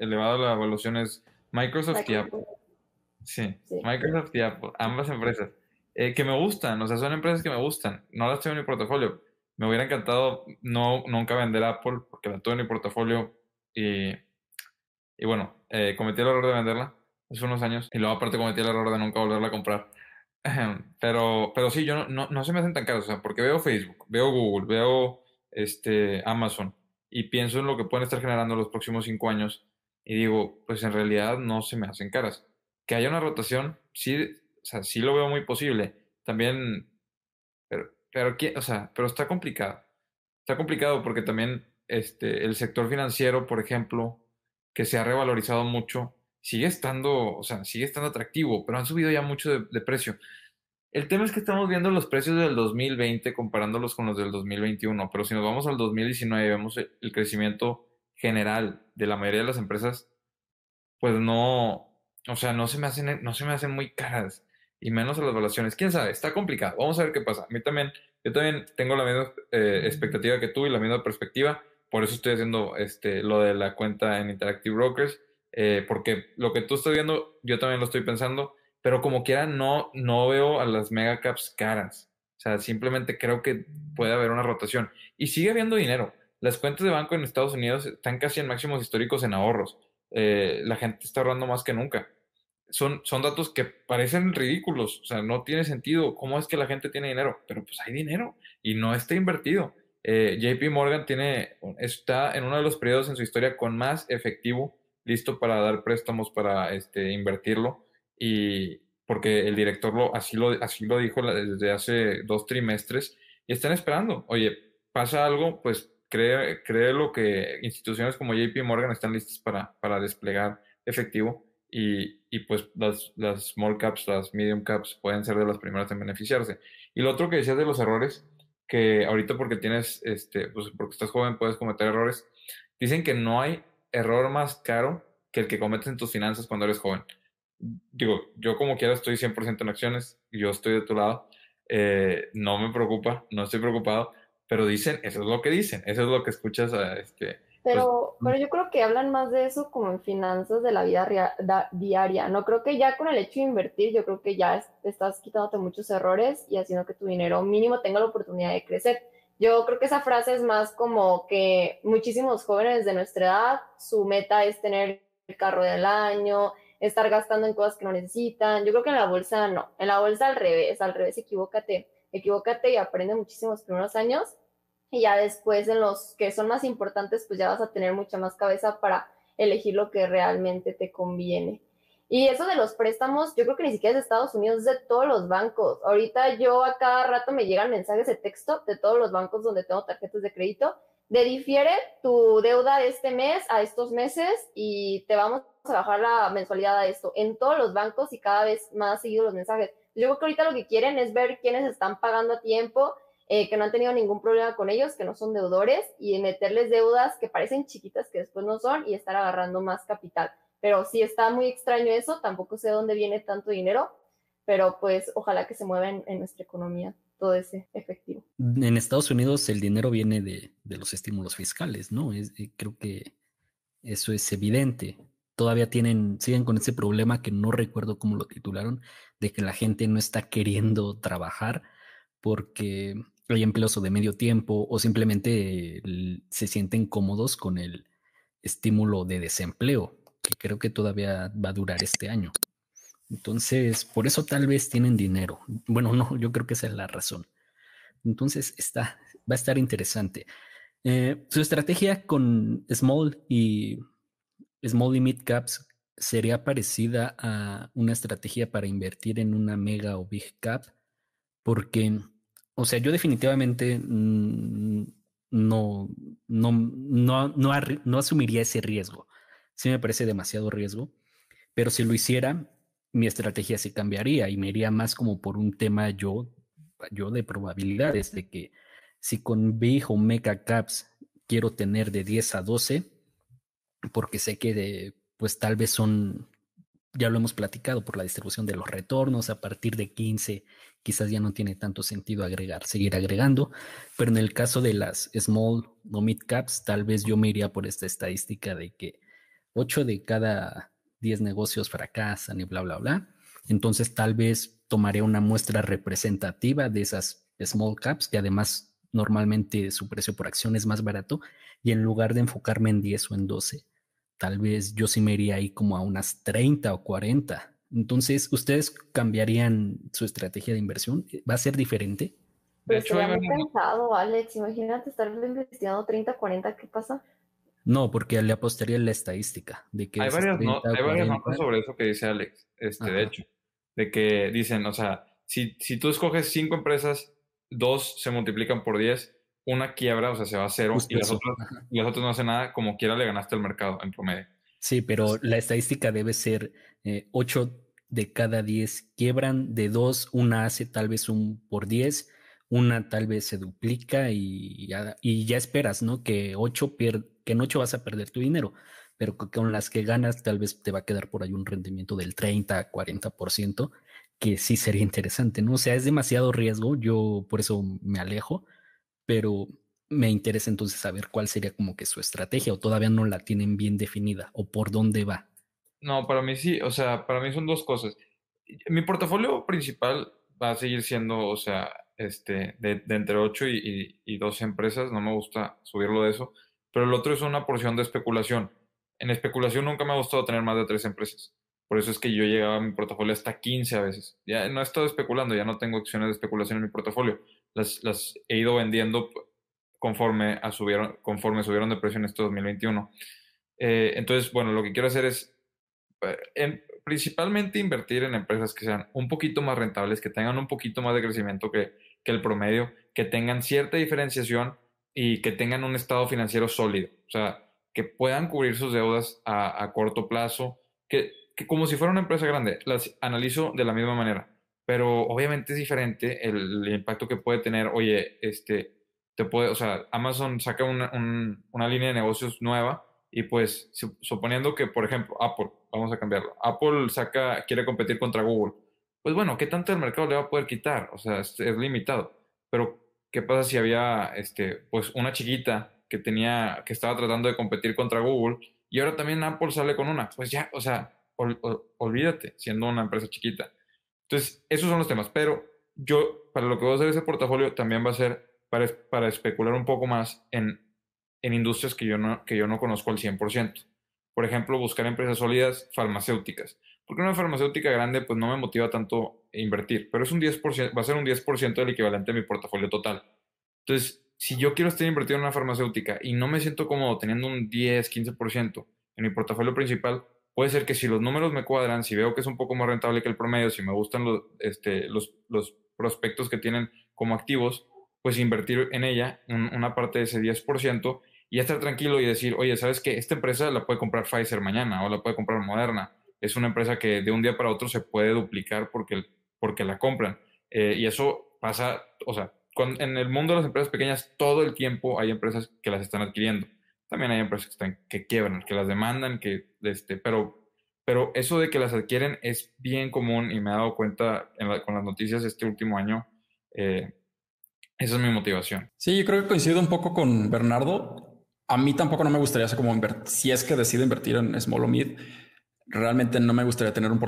elevada la evaluación es Microsoft y Apple. Sí, Microsoft y Apple, ambas empresas. Eh, que me gustan, o sea, son empresas que me gustan. No las tengo en mi portafolio. Me hubiera encantado no nunca vender Apple porque la tuve en mi portafolio y, y bueno, eh, cometí el error de venderla hace unos años y luego aparte cometí el error de nunca volverla a comprar. Pero, pero sí, yo no, no, no se me hacen tan caros, o sea, porque veo Facebook, veo Google, veo este, Amazon y pienso en lo que pueden estar generando los próximos cinco años y digo, pues en realidad no se me hacen caras. Que haya una rotación, sí, o sea, sí lo veo muy posible. También, pero, pero, o sea, pero está complicado. Está complicado porque también este, el sector financiero, por ejemplo, que se ha revalorizado mucho, sigue estando, o sea, sigue estando atractivo, pero han subido ya mucho de, precio. El tema es que estamos viendo los precios del 2020 comparándolos con los del 2021, pero si nos vamos al 2019 y vemos el crecimiento general de la mayoría de las empresas, pues no, o sea, no se me hacen, no se me hacen muy caras y menos a las evaluaciones. ¿Quién sabe? Está complicado. Vamos a ver qué pasa. A mí también, yo también tengo la misma eh, expectativa que tú y la misma perspectiva. Por eso estoy haciendo este, lo de la cuenta en Interactive Brokers, eh, porque lo que tú estás viendo, yo también lo estoy pensando, pero como quiera, no, no veo a las mega caps caras. O sea, simplemente creo que puede haber una rotación. Y sigue habiendo dinero. Las cuentas de banco en Estados Unidos están casi en máximos históricos en ahorros. Eh, la gente está ahorrando más que nunca son, son datos que parecen ridículos, o sea, no tiene sentido. ¿Cómo es que la gente tiene dinero? Pero pues hay dinero y no está invertido. Eh, JP Morgan tiene, está en uno de los periodos en su historia con más efectivo listo para dar préstamos para este, invertirlo y porque el director lo, así, lo, así lo dijo desde hace dos trimestres y están esperando. Oye, pasa algo, pues cree, cree lo que instituciones como JP Morgan están listas para, para desplegar efectivo y, y pues las, las, small caps, las medium caps pueden ser de las primeras en beneficiarse. Y lo otro que decías de los errores, que ahorita porque tienes, este, pues porque estás joven puedes cometer errores, dicen que no hay error más caro que el que cometes en tus finanzas cuando eres joven. Digo, yo como quiera estoy 100% en acciones, yo estoy de tu lado, eh, no me preocupa, no estoy preocupado, pero dicen, eso es lo que dicen, eso es lo que escuchas a este, pues, pero, pero yo creo que hablan más de eso como en finanzas de la vida diaria. No creo que ya con el hecho de invertir, yo creo que ya estás quitándote muchos errores y haciendo que tu dinero mínimo tenga la oportunidad de crecer. Yo creo que esa frase es más como que muchísimos jóvenes de nuestra edad, su meta es tener el carro del año, estar gastando en cosas que no necesitan. Yo creo que en la bolsa no. En la bolsa al revés, al revés, equivócate. Equivócate y aprende muchísimos primeros años y ya después en los que son más importantes, pues ya vas a tener mucha más cabeza para elegir lo que realmente te conviene. Y eso de los préstamos, yo creo que ni siquiera es de Estados Unidos, es de todos los bancos. Ahorita yo a cada rato me llegan mensajes de texto de todos los bancos donde tengo tarjetas de crédito, de difiere tu deuda de este mes a estos meses y te vamos a bajar la mensualidad a esto. En todos los bancos y cada vez más seguido los mensajes. Yo creo que ahorita lo que quieren es ver quiénes están pagando a tiempo eh, que no han tenido ningún problema con ellos, que no son deudores, y meterles deudas que parecen chiquitas, que después no son, y estar agarrando más capital. Pero sí está muy extraño eso, tampoco sé dónde viene tanto dinero, pero pues ojalá que se mueva en, nuestra economía todo ese efectivo. En Estados Unidos el dinero viene de, los estímulos fiscales, ¿no? Es, eh, creo que eso es evidente. Todavía tienen, siguen con ese problema que no recuerdo cómo lo titularon, de que la gente no está queriendo trabajar porque hay empleos de medio tiempo o simplemente se sienten cómodos con el estímulo de desempleo, que creo que todavía va a durar este año. Entonces, por eso tal vez tienen dinero. Bueno, no, yo creo que esa es la razón. Entonces, está, va a estar interesante. Eh, su estrategia con Small y Small y Mid Caps sería parecida a una estrategia para invertir en una mega o big cap, porque, o sea, yo definitivamente no, no, no, no, asumiría ese riesgo. Sí me parece demasiado riesgo, pero si lo hiciera, mi estrategia se cambiaría y me iría más como por un tema yo, yo de probabilidades, de que si con Big o Mega Caps quiero tener de 10 a 12, porque sé que pues tal vez son, ya lo hemos platicado por la distribución de los retornos, a partir de 15 quizás ya no tiene tanto sentido agregar, seguir agregando, pero en el caso de las small o mid caps, tal vez yo me iría por esta estadística de que 8 de cada 10 negocios fracasan y bla, bla, bla. Entonces tal vez tomaré una muestra representativa de esas small caps, que además normalmente su precio por acción es más barato, y en lugar de enfocarme en 10 o en 12, tal vez yo sí me iría ahí como a unas 30 o 40. Entonces, ¿ustedes cambiarían su estrategia de inversión? ¿Va a ser diferente? Pero de hecho, muy pensado, Alex. Imagínate estar investigando 30, 40, ¿qué pasa? No, porque le apostaría en la estadística. De que hay varias, notas sobre eso que dice Alex, este, de hecho, de que dicen, o sea, si, si tú escoges cinco empresas, dos se multiplican por 10, una quiebra, o sea, se va a cero, y las, otras, y las, otras, no hacen nada, como quiera le ganaste al mercado en promedio. Sí, pero la estadística debe ser eh, 8 de cada 10 quiebran, de dos, una hace tal vez un por 10, una tal vez se duplica y ya, y ya esperas, ¿no? Que 8 pierde que en 8 vas a perder tu dinero, pero con las que ganas tal vez te va a quedar por ahí un rendimiento del 30, 40%, que sí sería interesante, ¿no? O sea, es demasiado riesgo, yo por eso me alejo, pero me interesa entonces saber cuál sería como que su estrategia o todavía no la tienen bien definida o por dónde va. No, para mí sí, o sea, para mí son dos cosas. Mi portafolio principal va a seguir siendo, o sea, este, de, entre 8 y, y, 12 empresas, no me gusta subirlo de eso, pero el otro es una porción de especulación. En especulación nunca me ha gustado tener más de tres empresas. Por eso es que yo llegaba a mi portafolio hasta 15 a veces. Ya no he estado especulando, ya no tengo acciones de especulación en mi portafolio. Las, las he ido vendiendo conforme, a subieron, conforme subieron de precio en este 2021. Eh, entonces, bueno, lo que quiero hacer es eh, principalmente invertir en empresas que sean un poquito más rentables, que tengan un poquito más de crecimiento que, que el promedio, que tengan cierta diferenciación y que tengan un estado financiero sólido, o sea, que puedan cubrir sus deudas a, corto plazo, que, como si fuera una empresa grande, las analizo de la misma manera, pero obviamente es diferente el, impacto que puede tener, oye, este, te puede, o sea, Amazon saca una, una línea de negocios nueva y pues suponiendo que, por ejemplo, Apple, vamos a cambiarlo, Apple saca, quiere competir contra Google, pues bueno, ¿qué tanto el mercado le va a poder quitar? O sea, es, es limitado, pero ¿Qué pasa si había este, pues una chiquita que tenía, que estaba tratando de competir contra Google y ahora también Apple sale con una? Pues ya, o sea, olvídate, siendo una empresa chiquita. Entonces, esos son los temas, pero yo, para lo que voy a hacer ese portafolio, también va a ser para, para especular un poco más en, en industrias que yo, no, que yo no conozco al 100%. Por ejemplo, buscar empresas sólidas farmacéuticas. Porque una farmacéutica grande, pues no me motiva tanto invertir, pero es un 10%, va a ser un 10% del equivalente a mi portafolio total. Entonces, si yo quiero estar invertido en una farmacéutica y no me siento cómodo teniendo un 10, 15% en mi portafolio principal, puede ser que si los números me cuadran, si veo que es un poco más rentable que el promedio, si me gustan los, este, los, los prospectos que tienen como activos, pues invertir en ella una parte de ese 10% y estar tranquilo y decir, oye, ¿sabes qué? Esta empresa la puede comprar Pfizer mañana o la puede comprar Moderna es una empresa que de un día para otro se puede duplicar porque, porque la compran. Eh, y eso pasa, o sea, en el mundo de las empresas pequeñas todo el tiempo hay empresas que las están adquiriendo. También hay empresas que, quiebran, que las demandan, que, este, pero, pero eso de que las adquieren es bien común y me he dado cuenta con las noticias este último año. Eh, esa es mi motivación. Sí, yo creo que coincido un poco con Bernardo. A mí tampoco no me gustaría como si es que decido invertir en small realmente no me gustaría tener un,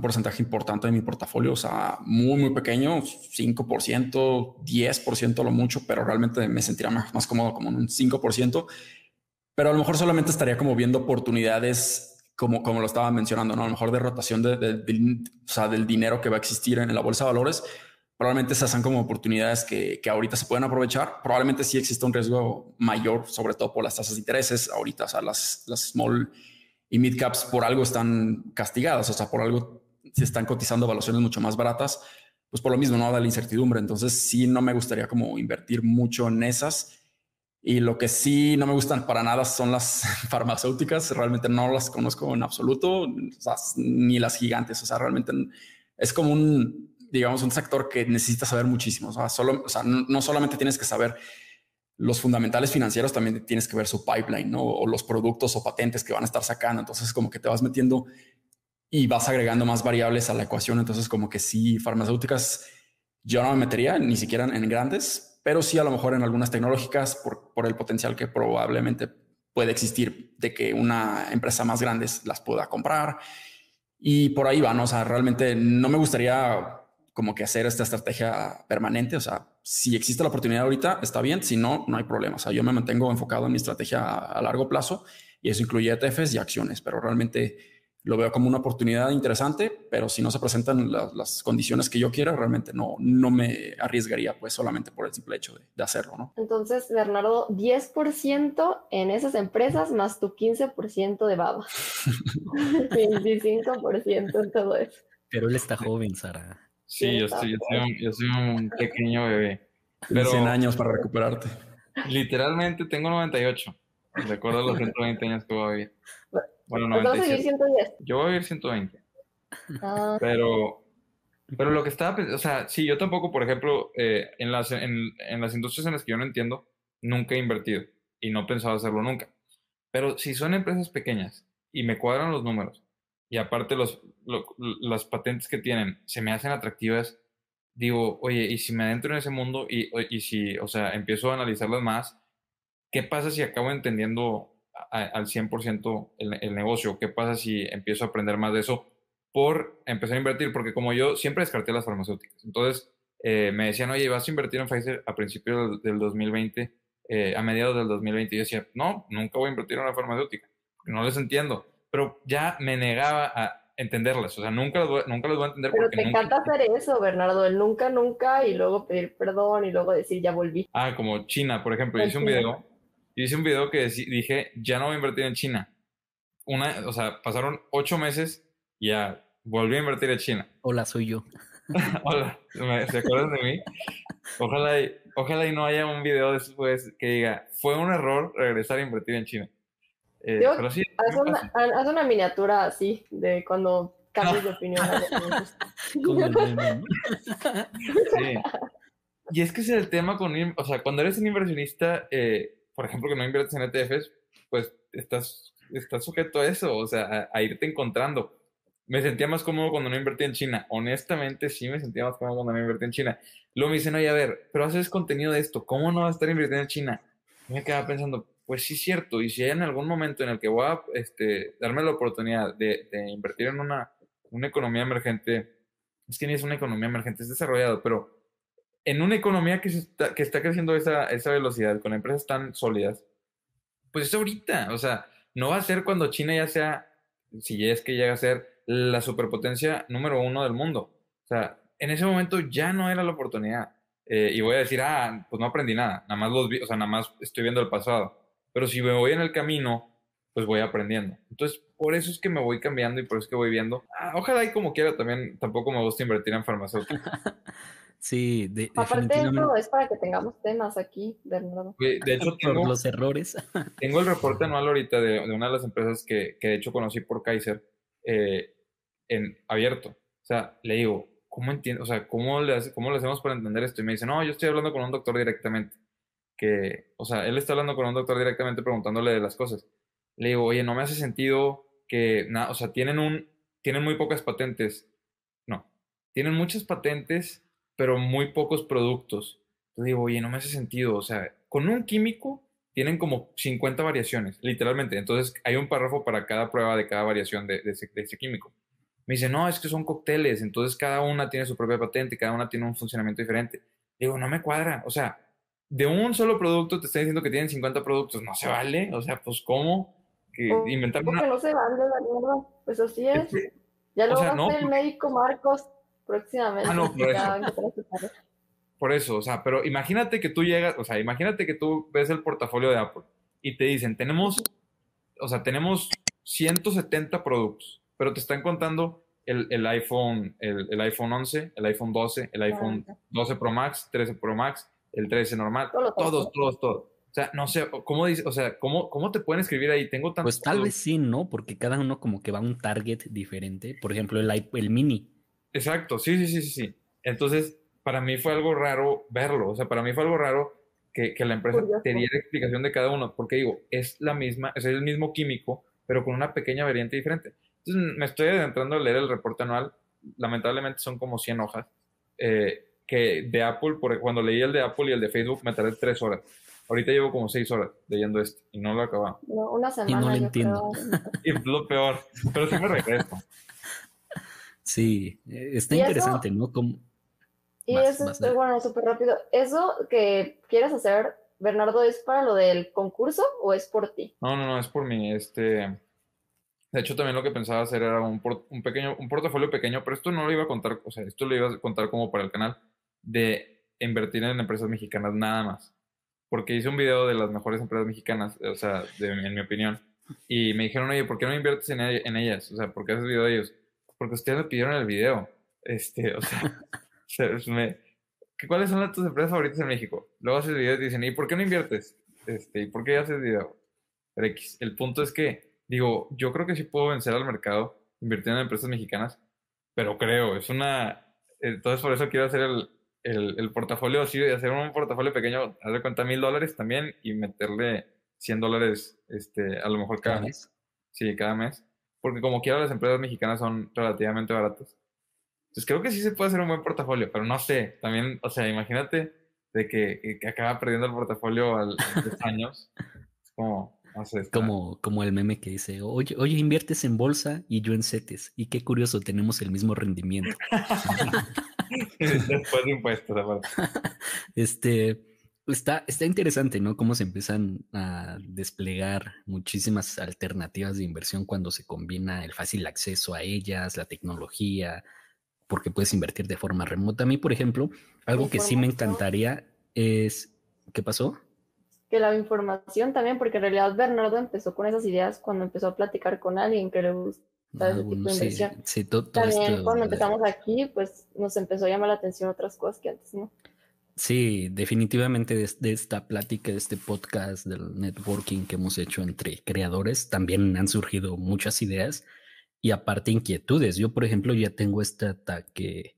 porcentaje importante de mi portafolio, o sea, muy, muy pequeño, 5%, 10% lo mucho, pero realmente me sentiría más, cómodo como en un 5%, pero a lo mejor solamente estaría como viendo oportunidades como, como lo estaba mencionando, ¿no? A lo mejor de rotación de, o sea, del dinero que va a existir en la bolsa de valores, probablemente esas sean como oportunidades que, que, ahorita se pueden aprovechar. Probablemente sí existe un riesgo mayor, sobre todo por las tasas de intereses. Ahorita, o sea, las, las small y midcaps por algo están castigadas, o sea, por algo se están cotizando evaluaciones mucho más baratas, pues por lo mismo no da la incertidumbre. Entonces sí no me gustaría como invertir mucho en esas. Y lo que sí no me gustan para nada son las farmacéuticas. Realmente no las conozco en absoluto, ni las gigantes. O sea, realmente es como un, digamos, un sector que necesita saber muchísimo. O sea, solo, o sea, no solamente tienes que saber los fundamentales financieros también tienes que ver su pipeline. O los productos o patentes que van a estar sacando. Entonces, como que te vas metiendo y vas agregando más variables a la ecuación. Entonces, como que sí, farmacéuticas, yo no me metería ni siquiera en grandes, pero sí a lo mejor en algunas tecnológicas por, por el potencial que probablemente puede existir de que una empresa más grande las pueda comprar. Y por ahí van, ¿no? o sea, realmente no me gustaría como que hacer esta estrategia permanente. O sea, si existe la oportunidad ahorita, está bien. Si no, no hay problema. O sea, yo me mantengo enfocado en mi estrategia a, largo plazo y eso incluye ETFs y acciones, pero realmente lo veo como una oportunidad interesante, pero si no se presentan las condiciones que yo quiera, realmente no, no me arriesgaría pues solamente por el simple hecho de, de hacerlo, ¿no? Entonces, Bernardo, 10% en esas empresas más tu 15% de baba. 25% en todo eso. Pero él está joven, Sara. Sí, yo, soy, yo, soy un, pequeño bebé. Pero 100 años para recuperarte. Literalmente tengo 98. Recuerdo los 120 años que voy a vivir. Bueno, 97. ¿Vas a 110? Yo voy a vivir 120. Ah. Pero, pero lo que estaba o sea, sí, yo tampoco, por ejemplo, eh, en, las, en, en las industrias en las que yo no entiendo, nunca he invertido y no pensaba hacerlo nunca. Pero si son empresas pequeñas y me cuadran los números y aparte los, las patentes que tienen se me hacen atractivas, digo, oye, y si me adentro en ese mundo y, y si, o sea, empiezo a analizarlas más, ¿qué pasa si acabo entendiendo al 100% el, el negocio? ¿Qué pasa si empiezo a aprender más de eso por empezar a invertir? Porque como yo siempre descarté las farmacéuticas, entonces eh, me decían, oye, vas a invertir en Pfizer a principios del, 2020, eh, a mediados del 2020, y yo decía, no, nunca voy a invertir en una farmacéutica, no les entiendo pero ya me negaba a entenderlas, o sea, nunca los voy, nunca los voy a entender. Pero te encanta hacer eso, Bernardo, el nunca, nunca, y luego pedir perdón y luego decir, ya volví. Ah, como China, por ejemplo, yo hice un video, hice un video que dije, ya no voy a invertir en China. Una, o sea, pasaron ocho meses y ya volví a invertir en China. Hola, soy yo. Hola, ¿se acuerdan de mí? Ojalá y, ojalá y no haya un video después que diga, fue un error regresar a invertir en China. Eh, pero sí, haz, una, haz, una, miniatura así de cuando cambias de opinión. sí. Y es que ese es el tema con, o sea, cuando eres un inversionista, eh, por ejemplo, que no inviertes en ETFs, pues estás, estás sujeto a eso, o sea, a, irte encontrando. Me sentía más cómodo cuando no invertí en China. Honestamente, sí me sentía más cómodo cuando no invertí en China. Luego me dicen, oye, a ver, pero haces contenido de esto, ¿cómo no vas a estar invirtiendo en China? Y me quedaba pensando, pues sí es cierto, y si hay en algún momento en el que voy a este, darme la oportunidad de, invertir en una, una, economía emergente, es que ni es una economía emergente, es desarrollado, pero en una economía que, está, que está creciendo esa, esa velocidad, con empresas tan sólidas, pues es ahorita, o sea, no va a ser cuando China ya sea, si es que llega a ser la superpotencia número uno del mundo. O sea, en ese momento ya no era la oportunidad. Eh, y voy a decir, ah, pues no aprendí nada, nada más los vi, o sea, nada más estoy viendo el pasado. Pero si me voy en el camino, pues voy aprendiendo. Entonces, por eso es que me voy cambiando y por eso es que voy viendo. Ah, ojalá y como quiera también, tampoco me gusta invertir en farmacéuticas. Sí, de, Aparte de eso, es para que tengamos temas aquí, Bernardo. De hecho, tengo los errores. tengo el reporte anual ahorita de, una de las empresas que, que, de hecho conocí por Kaiser eh, en abierto. O sea, le digo, ¿cómo entiendo? O sea, ¿cómo le, hace, ¿cómo le hacemos para entender esto? Y me dice, no, yo estoy hablando con un doctor directamente. Que, o sea, él está hablando con un doctor directamente preguntándole de las cosas. Le digo, oye, no me hace sentido que, nada, o sea, tienen un, tienen muy pocas patentes. No, tienen muchas patentes, pero muy pocos productos. Entonces digo, oye, no me hace sentido. O sea, con un químico tienen como 50 variaciones, literalmente. Entonces hay un párrafo para cada prueba de cada variación de, de, ese, de ese químico. Me dice, no, es que son cócteles, entonces cada una tiene su propia patente, cada una tiene un funcionamiento diferente. Digo, no me cuadra, o sea, de un solo producto te está diciendo que tienen 50 productos, no se vale, o sea, pues cómo que inventar una... no se vale, la pues así es. ya lo va a hacer el pues médico Marcos próximamente. Ah, no, por eso. por eso, o sea, pero imagínate que tú llegas, o sea, imagínate que tú ves el portafolio de Apple y te dicen, tenemos, o sea, tenemos 170 productos pero te están contando el, el iPhone, el, el, iPhone 11, el iPhone 12, el iPhone 12 Pro Max, 13 Pro Max, el 13 normal, todos, todos, todos. O sea, no sé, ¿cómo dice, o sea, cómo, cómo te pueden escribir ahí? Tengo tantos. Pues tal vez sí, ¿no? Porque cada uno como que va a un target diferente. Por ejemplo, el, el mini. Exacto, sí, sí, sí, sí, sí. Entonces, para mí fue algo raro verlo. O sea, para mí fue algo raro que, que la empresa te diera explicación de cada uno. Porque digo, es la misma, es el mismo químico, pero con una pequeña variante diferente. Entonces me estoy adentrando a leer el reporte anual. Lamentablemente son como 100 hojas. Eh, que de Apple, por, cuando leí el de Apple y el de Facebook, me tardé tres horas. Ahorita llevo como seis horas leyendo este y no lo he acabado. una semana. Y no lo entiendo. y es lo peor. Pero sí me regreso. Sí, está interesante, ¿no? Como... Y eso, bueno, súper rápido. ¿Eso que quieres hacer, Bernardo, es para lo del concurso o es por ti? No, no, no, es por mí. Este, de hecho, también lo que pensaba hacer era un, un, pequeño, un portafolio pequeño, pero esto no lo iba a contar, o sea, esto lo iba a contar como para el canal, de invertir en empresas mexicanas nada más. Porque hice un video de las mejores empresas mexicanas, o sea, en mi opinión, y me dijeron, oye, ¿por qué no inviertes en, en ellas? O sea, ¿por qué haces video de ellos? Porque ustedes me pidieron el video. Este, o sea, me, ¿cuáles son tus empresas favoritas en México? Luego haces video y dicen, ¿y por qué no inviertes? Este, ¿y por qué haces video? X. El punto es que digo, yo creo que sí puedo vencer al mercado invirtiendo en empresas mexicanas, pero creo, es una... Entonces por eso quiero hacer el, el, portafolio así, hacer un portafolio pequeño, de cuenta mil dólares también y meterle 100 dólares este, a lo mejor cada, mes. Sí, cada mes. Porque como quiera las empresas mexicanas son relativamente baratas. Entonces creo que sí se puede hacer un buen portafolio, pero no sé, también, o sea, imagínate de que, que acaba perdiendo el portafolio a los años. Es como, como, como el meme que dice, oye, oye, inviertes en bolsa y yo en CETES. Y qué curioso, tenemos el mismo rendimiento. Después de impuestos, Este, está, está interesante, ¿no? Cómo se empiezan a desplegar muchísimas alternativas de inversión cuando se combina el fácil acceso a ellas, la tecnología, porque puedes invertir de forma remota. A mí, por ejemplo, algo que sí me encantaría es, ¿qué pasó? que la información también, porque en realidad Bernardo empezó con esas ideas cuando empezó a platicar con alguien que le gusta ah, ese tipo de inversión. también cuando empezamos aquí, pues nos empezó a llamar la atención otras cosas que antes no. Sí, definitivamente de, esta plática, de este podcast del networking que hemos hecho entre creadores, también han surgido muchas ideas y aparte inquietudes. Yo, por ejemplo, ya tengo este ataque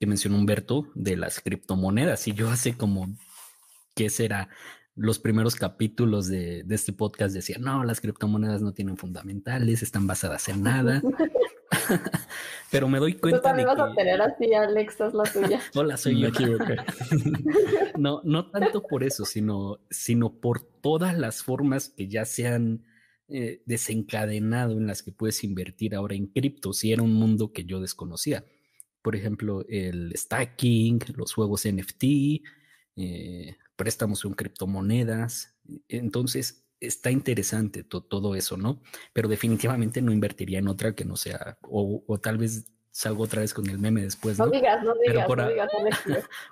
que mencionó Humberto de las criptomonedas y yo hace como, ¿qué será? Los primeros capítulos de, este podcast decían, no, las criptomonedas no tienen fundamentales, están basadas en nada. Pero me doy cuenta. Tú también vas a tener así, Alex, es la tuya. Hola, soy yo. no, no tanto por eso, sino, sino por todas las formas que ya se han eh, desencadenado en las que puedes invertir ahora en cripto, si era un mundo que yo desconocía. Por ejemplo, el stacking, los juegos NFT, eh, préstamos en criptomonedas. Entonces, está interesante todo eso, ¿no? Pero definitivamente no invertiría en otra que no sea, o, tal vez salgo otra vez con el meme después, ¿no? digas, no digas, pero, no digas,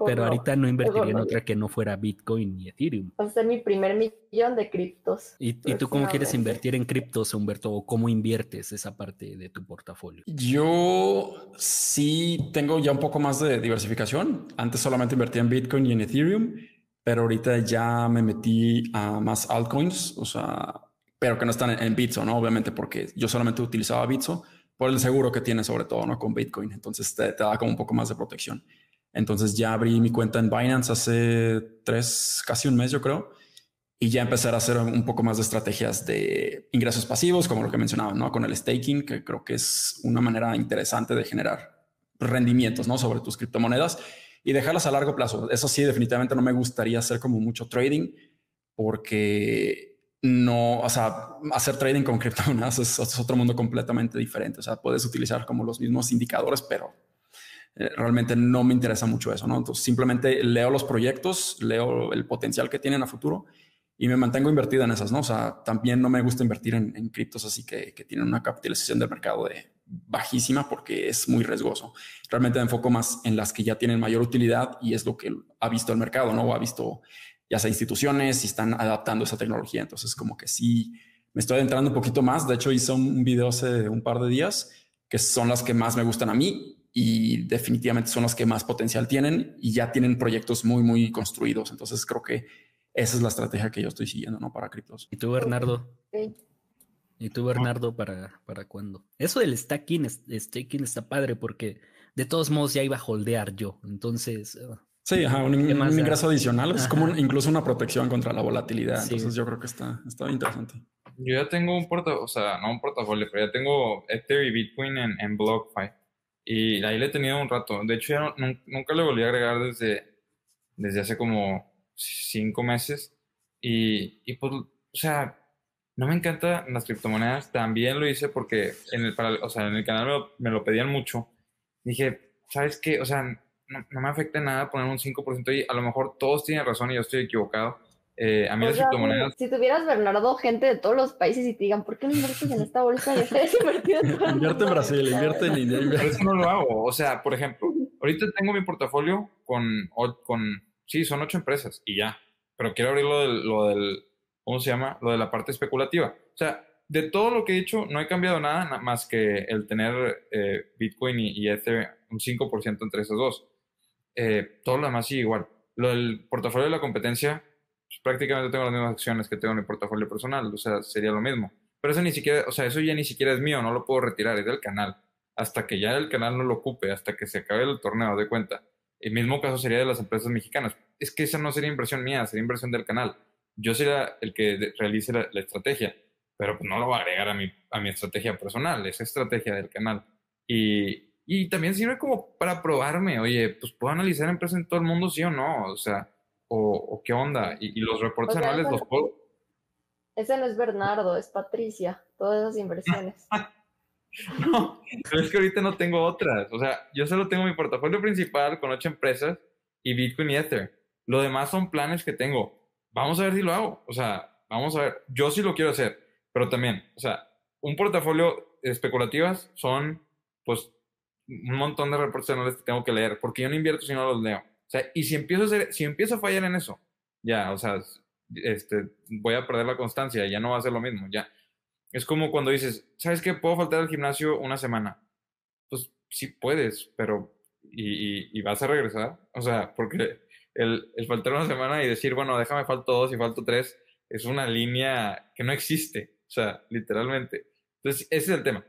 pero ahorita no invertiría en otra que no fuera Bitcoin ni Ethereum. Va a ser mi primer millón de criptos. ¿Y, ¿Y, tú cómo quieres invertir en criptos, Humberto? ¿O cómo inviertes esa parte de tu portafolio? Yo sí tengo ya un poco más de diversificación. Antes solamente invertía en Bitcoin y en Ethereum pero ahorita ya me metí a más altcoins, o sea, pero que no están en, Bitso, ¿no? Obviamente porque yo solamente utilizaba Bitso, por el seguro que tiene sobre todo, ¿no? Con Bitcoin. Entonces te, da como un poco más de protección. Entonces ya abrí mi cuenta en Binance hace tres, casi un mes, yo creo. Y ya empecé a hacer un poco más de estrategias de ingresos pasivos, como lo que mencionaba, ¿no? Con el staking, que creo que es una manera interesante de generar rendimientos, ¿no? Sobre tus criptomonedas y dejarlas a largo plazo. Eso sí, definitivamente no me gustaría hacer como mucho trading porque no, o sea, hacer trading con criptomonedas es, es, otro mundo completamente diferente. O sea, puedes utilizar como los mismos indicadores, pero eh, realmente no me interesa mucho eso, ¿no? Entonces simplemente leo los proyectos, leo el potencial que tienen a futuro y me mantengo invertida en esas, ¿no? O sea, también no me gusta invertir en, en criptos así que, que, tienen una capitalización del mercado de bajísima porque es muy riesgoso. Realmente me enfoco más en las que ya tienen mayor utilidad y es lo que ha visto el mercado, ¿no? O ha visto ya sea instituciones y están adaptando esa tecnología. Entonces, como que sí, me estoy adentrando un poquito más. De hecho, hice un video hace un par de días que son las que más me gustan a mí y definitivamente son las que más potencial tienen y ya tienen proyectos muy, muy construidos. Entonces, creo que esa es la estrategia que yo estoy siguiendo, ¿no? Para criptos. ¿Y tú, Bernardo? ¿Y tú, Bernardo, para, para cuándo? Eso del stacking, staking está padre porque de todos modos ya iba a holdear yo. Entonces, Sí, un, ingreso adicional. Es como incluso una protección contra la volatilidad. Entonces yo creo que está, está interesante. Yo ya tengo un portafolio, o sea, no un portafolio, pero ya tengo Ether y Bitcoin en, en BlockFi. Y ahí le he tenido un rato. De hecho, ya nunca le volví a agregar desde, desde hace como cinco meses. Y, y pues, o sea, no me encantan las criptomonedas. También lo hice porque en el, para, o sea, en el canal me lo, me lo pedían mucho. Dije, ¿sabes qué? O sea, no, me afecta nada poner un 5% y a lo mejor todos tienen razón y yo estoy equivocado. Eh, a mí las criptomonedas... Si tuvieras, Bernardo, gente de todos los países y te digan, ¿por qué no inviertes en esta bolsa? Y invertido en Invierte en Brasil, invierte en India. Pero eso no lo hago. O sea, por ejemplo, ahorita tengo mi portafolio con, con sí, son ocho empresas y ya. Pero quiero abrir lo del, lo del, ¿cómo se llama? Lo de la parte especulativa. O sea, de todo lo que he hecho, no he cambiado nada más que el tener eh, Bitcoin y, y Ether un 5% entre esos dos eh, todo lo demás sí igual. Lo del portafolio de la competencia, pues, prácticamente tengo las mismas acciones que tengo en mi portafolio personal, o sea, sería lo mismo. Pero eso ni siquiera, o sea, eso ya ni siquiera es mío, no lo puedo retirar, es del canal. Hasta que ya el canal no lo ocupe, hasta que se acabe el torneo, de cuenta. El mismo caso sería de las empresas mexicanas. Es que esa no sería inversión mía, sería inversión del canal. Yo sería el que realice la, estrategia, pero pues no lo voy a agregar a mi, a mi estrategia personal, es estrategia del canal. Y, y también sirve como para probarme, oye, pues puedo analizar empresas en todo el mundo, sí o no, o sea, o, qué onda. Y, los reportes anuales los puedo. Ese no es Bernardo, es Patricia, todas esas inversiones. no, pero es que ahorita no tengo otras. O sea, yo solo tengo mi portafolio principal con ocho empresas y Bitcoin y Ether. Lo demás son planes que tengo. Vamos a ver si lo hago. O sea, vamos a ver. Yo sí lo quiero hacer, pero también, o sea, un portafolio especulativas son, pues, un montón de reportes anuales que tengo que leer, porque yo no invierto si no los leo. O sea, y si empiezo a, hacer, si empiezo a fallar en eso, ya, o sea, este, voy a perder la constancia, ya no va a ser lo mismo, ya. Es como cuando dices, ¿sabes qué? ¿Puedo faltar al gimnasio una semana? Pues sí puedes, pero ¿y, vas a regresar? O sea, porque el, el, faltar una semana y decir, bueno, déjame falto dos y falto tres, es una línea que no existe, o sea, literalmente. Entonces, ese es el tema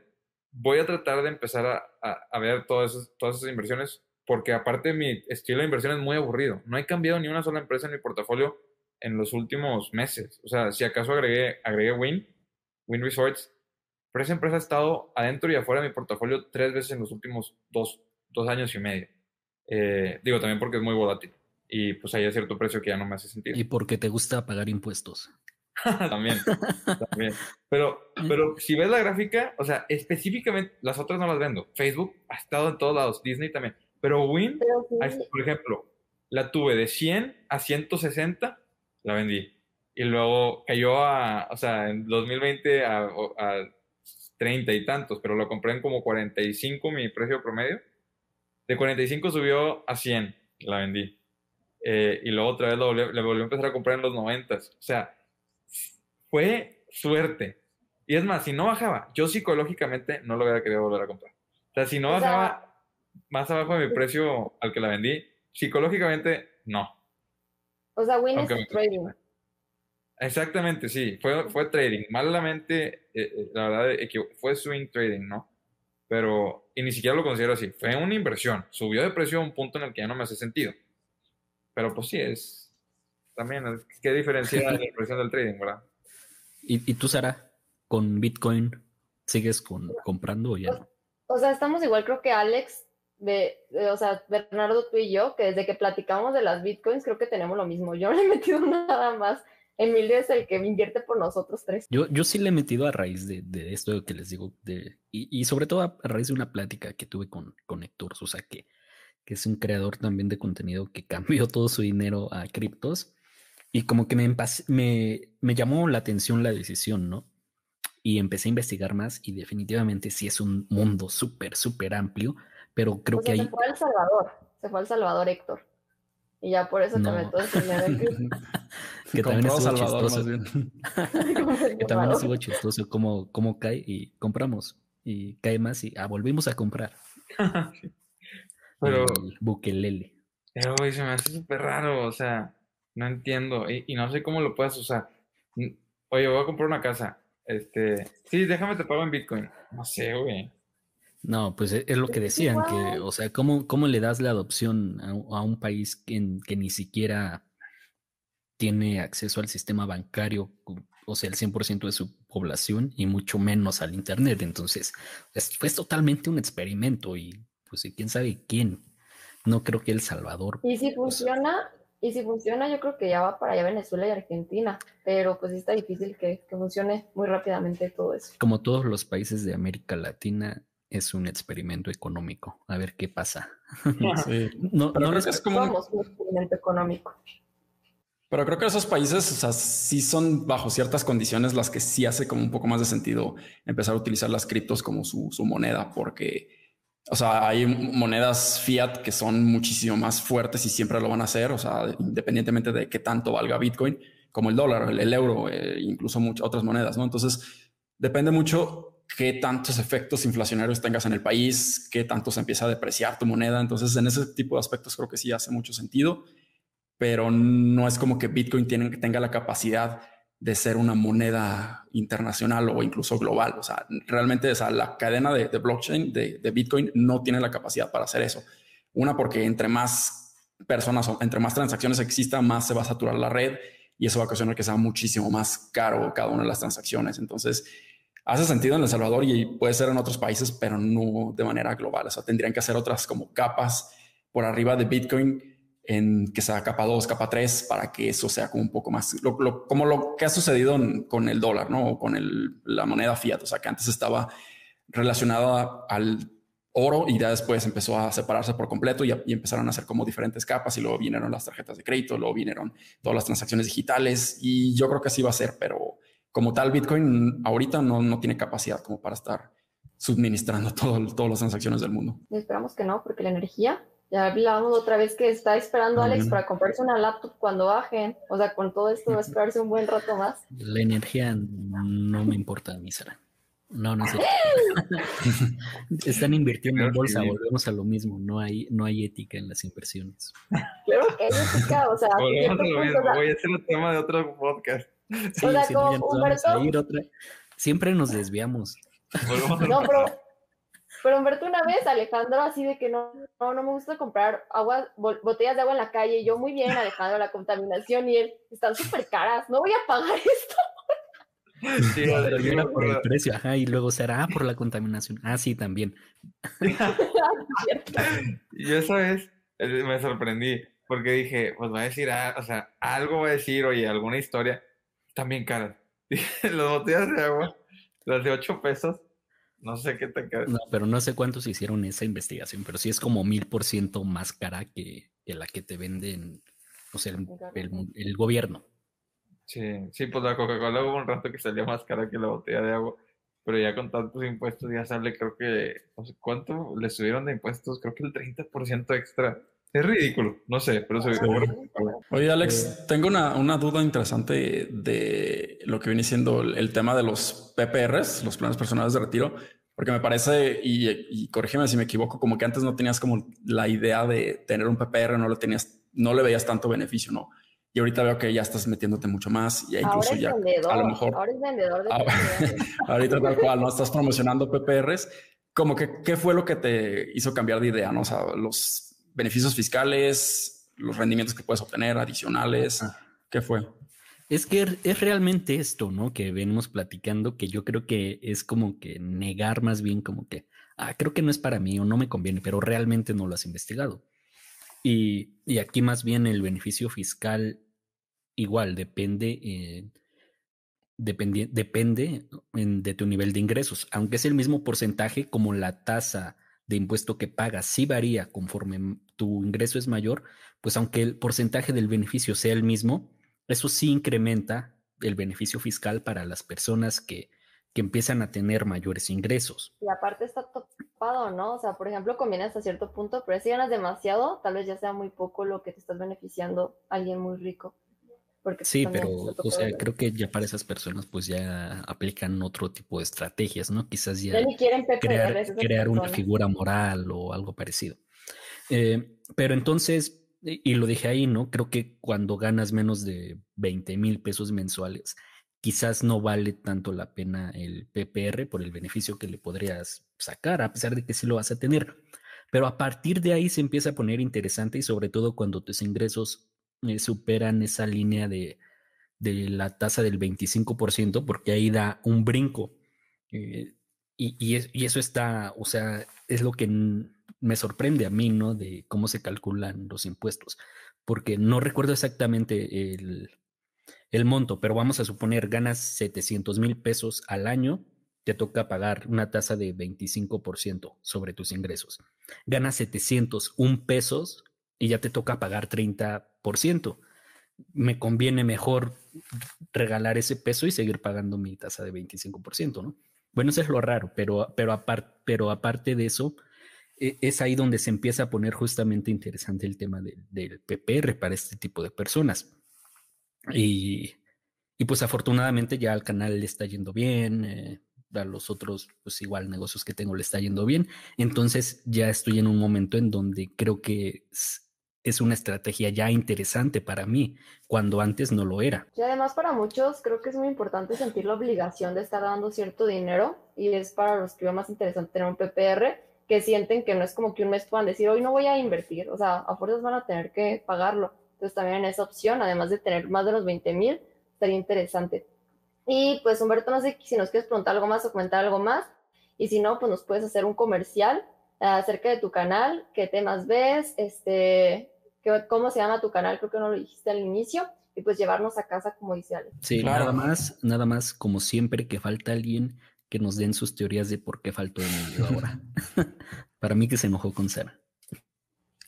voy a tratar de empezar a, a, ver todas esas, todas esas inversiones, porque aparte mi estilo de inversión es muy aburrido. No he cambiado ni una sola empresa en mi portafolio en los últimos meses. O sea, si acaso agregué, agregué Win, Win Resorts, pero esa empresa ha estado adentro y afuera de mi portafolio tres veces en los últimos dos, dos años y medio. Eh, digo, también porque es muy volátil. Y pues hay cierto precio que ya no me hace sentido. Y porque te gusta pagar impuestos. también, también. Pero, pero si ves la gráfica, o sea, específicamente, las otras no las vendo. Facebook ha estado en todos lados, Disney también. Pero Win, por ejemplo, la tuve de 100 a 160, la vendí. Y luego cayó a, o sea, en 2020 a, a 30 y tantos, pero lo compré en como 45 mi precio promedio. De 45 subió a 100, la vendí. Eh, y luego otra vez lo le volví a empezar a comprar en los 90. O sea, fue suerte. Y es más, si no bajaba, yo psicológicamente no lo hubiera querido volver a comprar. O sea, si no bajaba más abajo de mi precio al que la vendí, psicológicamente no. O sea, win trading. Exactamente, sí, fue, fue trading. Malamente, eh, eh, la verdad, fue swing trading, ¿no? pero, y ni siquiera lo considero así, fue una inversión, subió de precio a un punto en el que ya no me hace sentido. Pero pues sí, es también, ¿qué diferencia la inversión del trading, verdad? ¿Y, y tú, Sara, con Bitcoin, sigues con, comprando o ya no? O sea, estamos igual, creo que Alex, de, o sea, Bernardo, tú y yo, que desde que platicamos de las Bitcoins, creo que tenemos lo mismo. Yo no le he metido nada más. Emilio es el que invierte por nosotros tres. Yo, yo sí le he metido a raíz de, de esto que les digo, de, y, y, sobre todo a raíz de una plática que tuve con, con Héctor Sosa, que, que es un creador también de contenido que cambió todo su dinero a criptos. Y como que me, me, me llamó la atención la decisión, ¿no? Y empecé a investigar más y definitivamente sí es un mundo súper, súper amplio, pero creo o sea, que se hay... fue al Salvador, se fue al Salvador Héctor. Y ya por eso No. también todo ese dinero. que también estuvo Salvador, chistoso. más bien. que también estuvo chistoso cómo, cómo cae y compramos. Y cae más y ah, volvimos a comprar. Pero, El bukelele. pero güey, se me hace súper raro, o sea, no entiendo, y, y no sé cómo lo puedes usar. Oye, voy a comprar una casa, este, sí, déjame te pago en Bitcoin. No sé, güey. No, pues e- es lo que Es decían, que, o sea, ¿cómo, cómo le das la adopción a, un- a un país que ni siquiera tiene acceso al sistema bancario, cu- o sea, el 100% de su población y mucho menos al Internet? Entonces, es, fue totalmente un experimento y pues quién sabe quién. No creo que El Salvador. Y si pues, funciona, y si funciona, yo creo que ya va para allá Venezuela y Argentina. Pero pues está difícil que, que funcione muy rápidamente todo eso. como todos los países de América Latina, es un experimento económico. A ver qué pasa. Sí. No, Pero no que es como un experimento económico. Pero creo que esos países, o sea, sí son bajo ciertas condiciones las que sí hace como un poco más de sentido empezar a utilizar las criptos como su, moneda, porque, o sea, hay monedas fiat que son muchísimo más fuertes y siempre lo van a hacer, o sea, independientemente de qué tanto valga Bitcoin, como el dólar, el, el euro, eh, incluso muchas otras monedas, ¿no? Entonces, depende mucho qué tantos efectos inflacionarios tengas en el país, qué tanto se empieza a depreciar tu moneda. Entonces, en ese tipo de aspectos creo que sí hace mucho sentido pero no es como que Bitcoin tenga la capacidad de ser una moneda internacional o incluso global. O sea, realmente o la cadena de, de blockchain de, de, Bitcoin no tiene la capacidad para hacer eso. Una, porque entre más personas o entre más transacciones exista, más se va a saturar la red y eso va a ocasionar que sea muchísimo más caro cada una de las transacciones. Entonces, hace sentido en El Salvador y puede ser en otros países, pero no de manera global. O sea, tendrían que hacer otras como capas por arriba de Bitcoin en que sea capa 2, capa 3, para que eso sea como un poco más, lo, como lo que ha sucedido con el dólar, ¿no? O con el, la moneda fiat, o sea, que antes estaba relacionada al oro y ya después empezó a separarse por completo y, empezaron a hacer como diferentes capas y luego vinieron las tarjetas de crédito, luego vinieron todas las transacciones digitales y yo creo que así va a ser, pero como tal Bitcoin ahorita no, no tiene capacidad como para estar suministrando todo, todas las transacciones del mundo. Esperamos que no, porque la energía ya hablamos otra vez que está esperando. Alex para comprarse una laptop cuando bajen. O sea, con todo esto va a esperarse un buen rato más. La energía no me importa Sara. No, no sé. Están invirtiendo en bolsa, volvemos a lo mismo. No hay, no hay ética en las inversiones. Claro que hay ética, o sea, volvemos a lo mismo. Voy a hacer un tema de otro podcast. Sí, o sea, sí, como Humberto. Otra... Siempre nos desviamos. No, pero pero Humberto, una vez, Alejandro, así de que no, no, no me gusta comprar agua, botellas de agua en la calle. Y yo, muy bien, Alejandro, la contaminación. Y él, están súper caras, no voy a pagar esto. Sí, pero yo era por el precio, ajá, y luego será por la contaminación. Ah, sí, también. yo esa vez eh, me sorprendí, porque dije, pues va a decir, ah, o sea, algo va a decir, oye, alguna historia, también caras. Las botellas de agua, las de 8 pesos, no sé qué tan cara. No, pero no sé cuántos hicieron esa investigación, pero sí es como mil por ciento más cara que, que, la que te venden, o sea, el, el, el gobierno. Sí, sí, pues la Coca-Cola hubo un rato que salía más cara que la botella de agua, pero ya con tantos impuestos ya sale, creo que, no sé cuánto le subieron de impuestos, creo que el 30% extra. Es ridículo, no sé, pero se. Oye, Alex, tengo una, una, duda interesante de lo que viene siendo el, el, tema de los PPRs, los planes personales de retiro, porque me parece, y, y corrígeme si me equivoco, como que antes no tenías como la idea de tener un PPR, no le tenías, no le veías tanto beneficio, ¿no? Y ahorita veo que ya estás metiéndote mucho más y incluso ahora es ya vendedor, a lo mejor ahora es vendedor de ahorita tal cual, no estás promocionando PPRs como que, ¿qué fue lo que te hizo cambiar de idea? ¿no? O sea, los beneficios fiscales, los rendimientos que puedes obtener adicionales, ¿qué fue? Es que es realmente esto, ¿no? Que venimos platicando, que yo creo que es como que negar más bien como que, ah, creo que no es para mí o no me conviene, pero realmente no lo has investigado. Y, y aquí más bien el beneficio fiscal igual depende, eh, depende, depende de tu nivel de ingresos, aunque es el mismo porcentaje como la tasa de impuesto que pagas, si varía conforme tu ingreso es mayor, pues aunque el porcentaje del beneficio sea el mismo, eso sí incrementa el beneficio fiscal para las personas que, que empiezan a tener mayores ingresos. Y aparte está topado, ¿no? O sea, por ejemplo, conviene hasta cierto punto, pero si ganas demasiado, tal vez ya sea muy poco lo que te estás beneficiando a alguien muy rico. Porque sí, pero o sea, creo que ya para esas personas pues ya aplican otro tipo de estrategias, ¿no? Quizás ya, crear, crear una figura moral o algo parecido. Eh, pero entonces, y lo dije ahí, ¿no? Creo que cuando ganas menos de 20 mil pesos mensuales, quizás no vale tanto la pena el PPR por el beneficio que le podrías sacar, a pesar de que sí lo vas a tener. Pero a partir de ahí se empieza a poner interesante y sobre todo cuando tus ingresos eh, superan esa línea de, de, la tasa del 25%, porque ahí da un brinco. Eh, y, y, eso está, o sea, es lo que me sorprende a mí, ¿no? De cómo se calculan los impuestos, porque no recuerdo exactamente el, el monto, pero vamos a suponer, ganas 700 mil pesos al año, te toca pagar una tasa de 25% sobre tus ingresos. Ganas 701 pesos y ya te toca pagar 30%. Me conviene mejor regalar ese peso y seguir pagando mi tasa de 25%, ¿no? Bueno, eso es lo raro, pero, pero, pero aparte de eso, es ahí donde se empieza a poner justamente interesante el tema del, PPR para este tipo de personas. Y, pues afortunadamente ya al canal le está yendo bien, eh, a los otros, pues igual negocios que tengo le está yendo bien. Entonces ya estoy en un momento en donde creo que es una estrategia ya interesante para mí, cuando antes no lo era. Y además para muchos creo que es muy importante sentir la obligación de estar dando cierto dinero y es para los que veo más interesante tener un PPR que sienten que no es como que un mes puedan decir, hoy no voy a invertir, o sea, a fuerzas van a tener que pagarlo. Entonces también en esa opción, además de tener más de los 20 mil, estaría interesante. Y pues Humberto, no sé si nos quieres preguntar algo más o comentar algo más. Y si no, pues nos puedes hacer un comercial eh, acerca de tu canal, qué temas ves, este, cómo se llama tu canal, creo que no lo dijiste al inicio, y pues llevarnos a casa como dice Ale. Sí, nada más, nada más, como siempre que falta alguien que nos den sus teorías de por qué faltó Emilio ahora. Para mí que se enojó con Sara.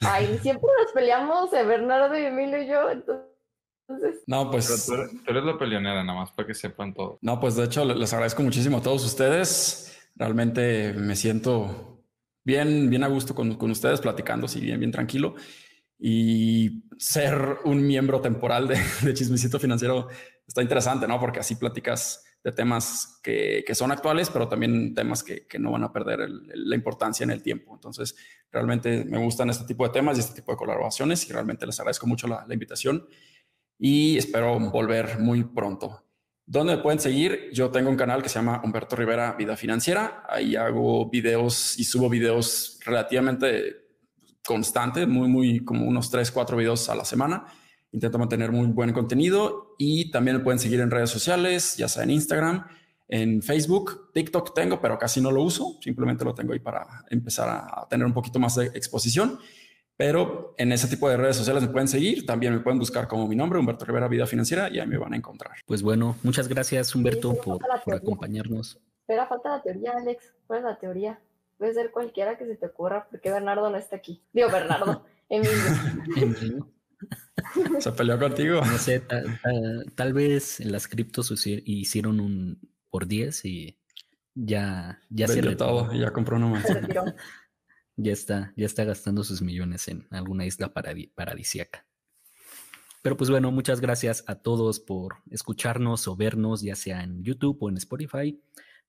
Ay, siempre nos peleamos, eh, Bernardo y Emilio y yo, entonces... No, pues... tú, eres la peleonera, nada más para que sepan todo. No, pues de hecho les agradezco muchísimo a todos ustedes. Realmente me siento bien, bien a gusto con, con ustedes, platicando, así bien, bien tranquilo y ser un miembro temporal de, de, Chismecito Financiero está interesante, ¿no? Porque así platicas de temas que, que son actuales, pero también temas que, que no van a perder la importancia en el tiempo. Entonces, realmente me gustan este tipo de temas y este tipo de colaboraciones y realmente les agradezco mucho la, la invitación y espero volver muy pronto. ¿Dónde me pueden seguir? Yo tengo un canal que se llama Humberto Rivera Vida Financiera. Ahí hago videos y subo videos relativamente constante, muy, muy como unos 3, 4 videos a la semana. Intento mantener muy buen contenido y también me pueden seguir en redes sociales, ya sea en Instagram, en Facebook, TikTok tengo, pero casi no lo uso. Simplemente lo tengo ahí para empezar a tener un poquito más de exposición. Pero en ese tipo de redes sociales me pueden seguir. También me pueden buscar como mi nombre, Humberto Rivera Vida Financiera, y ahí me van a encontrar. Pues bueno, muchas gracias, Humberto, por, por acompañarnos. Pero falta la teoría, Alex. ¿Cuál es la teoría? Puede ser cualquiera que se te ocurra, porque Bernardo no está aquí. Digo, Bernardo, Emilio. ¿Se peleó contigo? No sé, tal, vez en las criptos hicieron un por 10 y ya, ya se todo y ya compró más. ya está, ya está gastando sus millones en alguna isla paradisiaca. Pero pues bueno, muchas gracias a todos por escucharnos o vernos, ya sea en YouTube o en Spotify.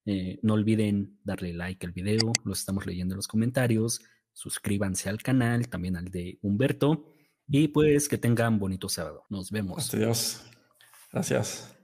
Eh, no olviden darle like al video, los estamos leyendo en los comentarios. Suscríbanse al canal, también al de Humberto. Y pues que tengan bonito sábado. Nos vemos. Adiós. Gracias.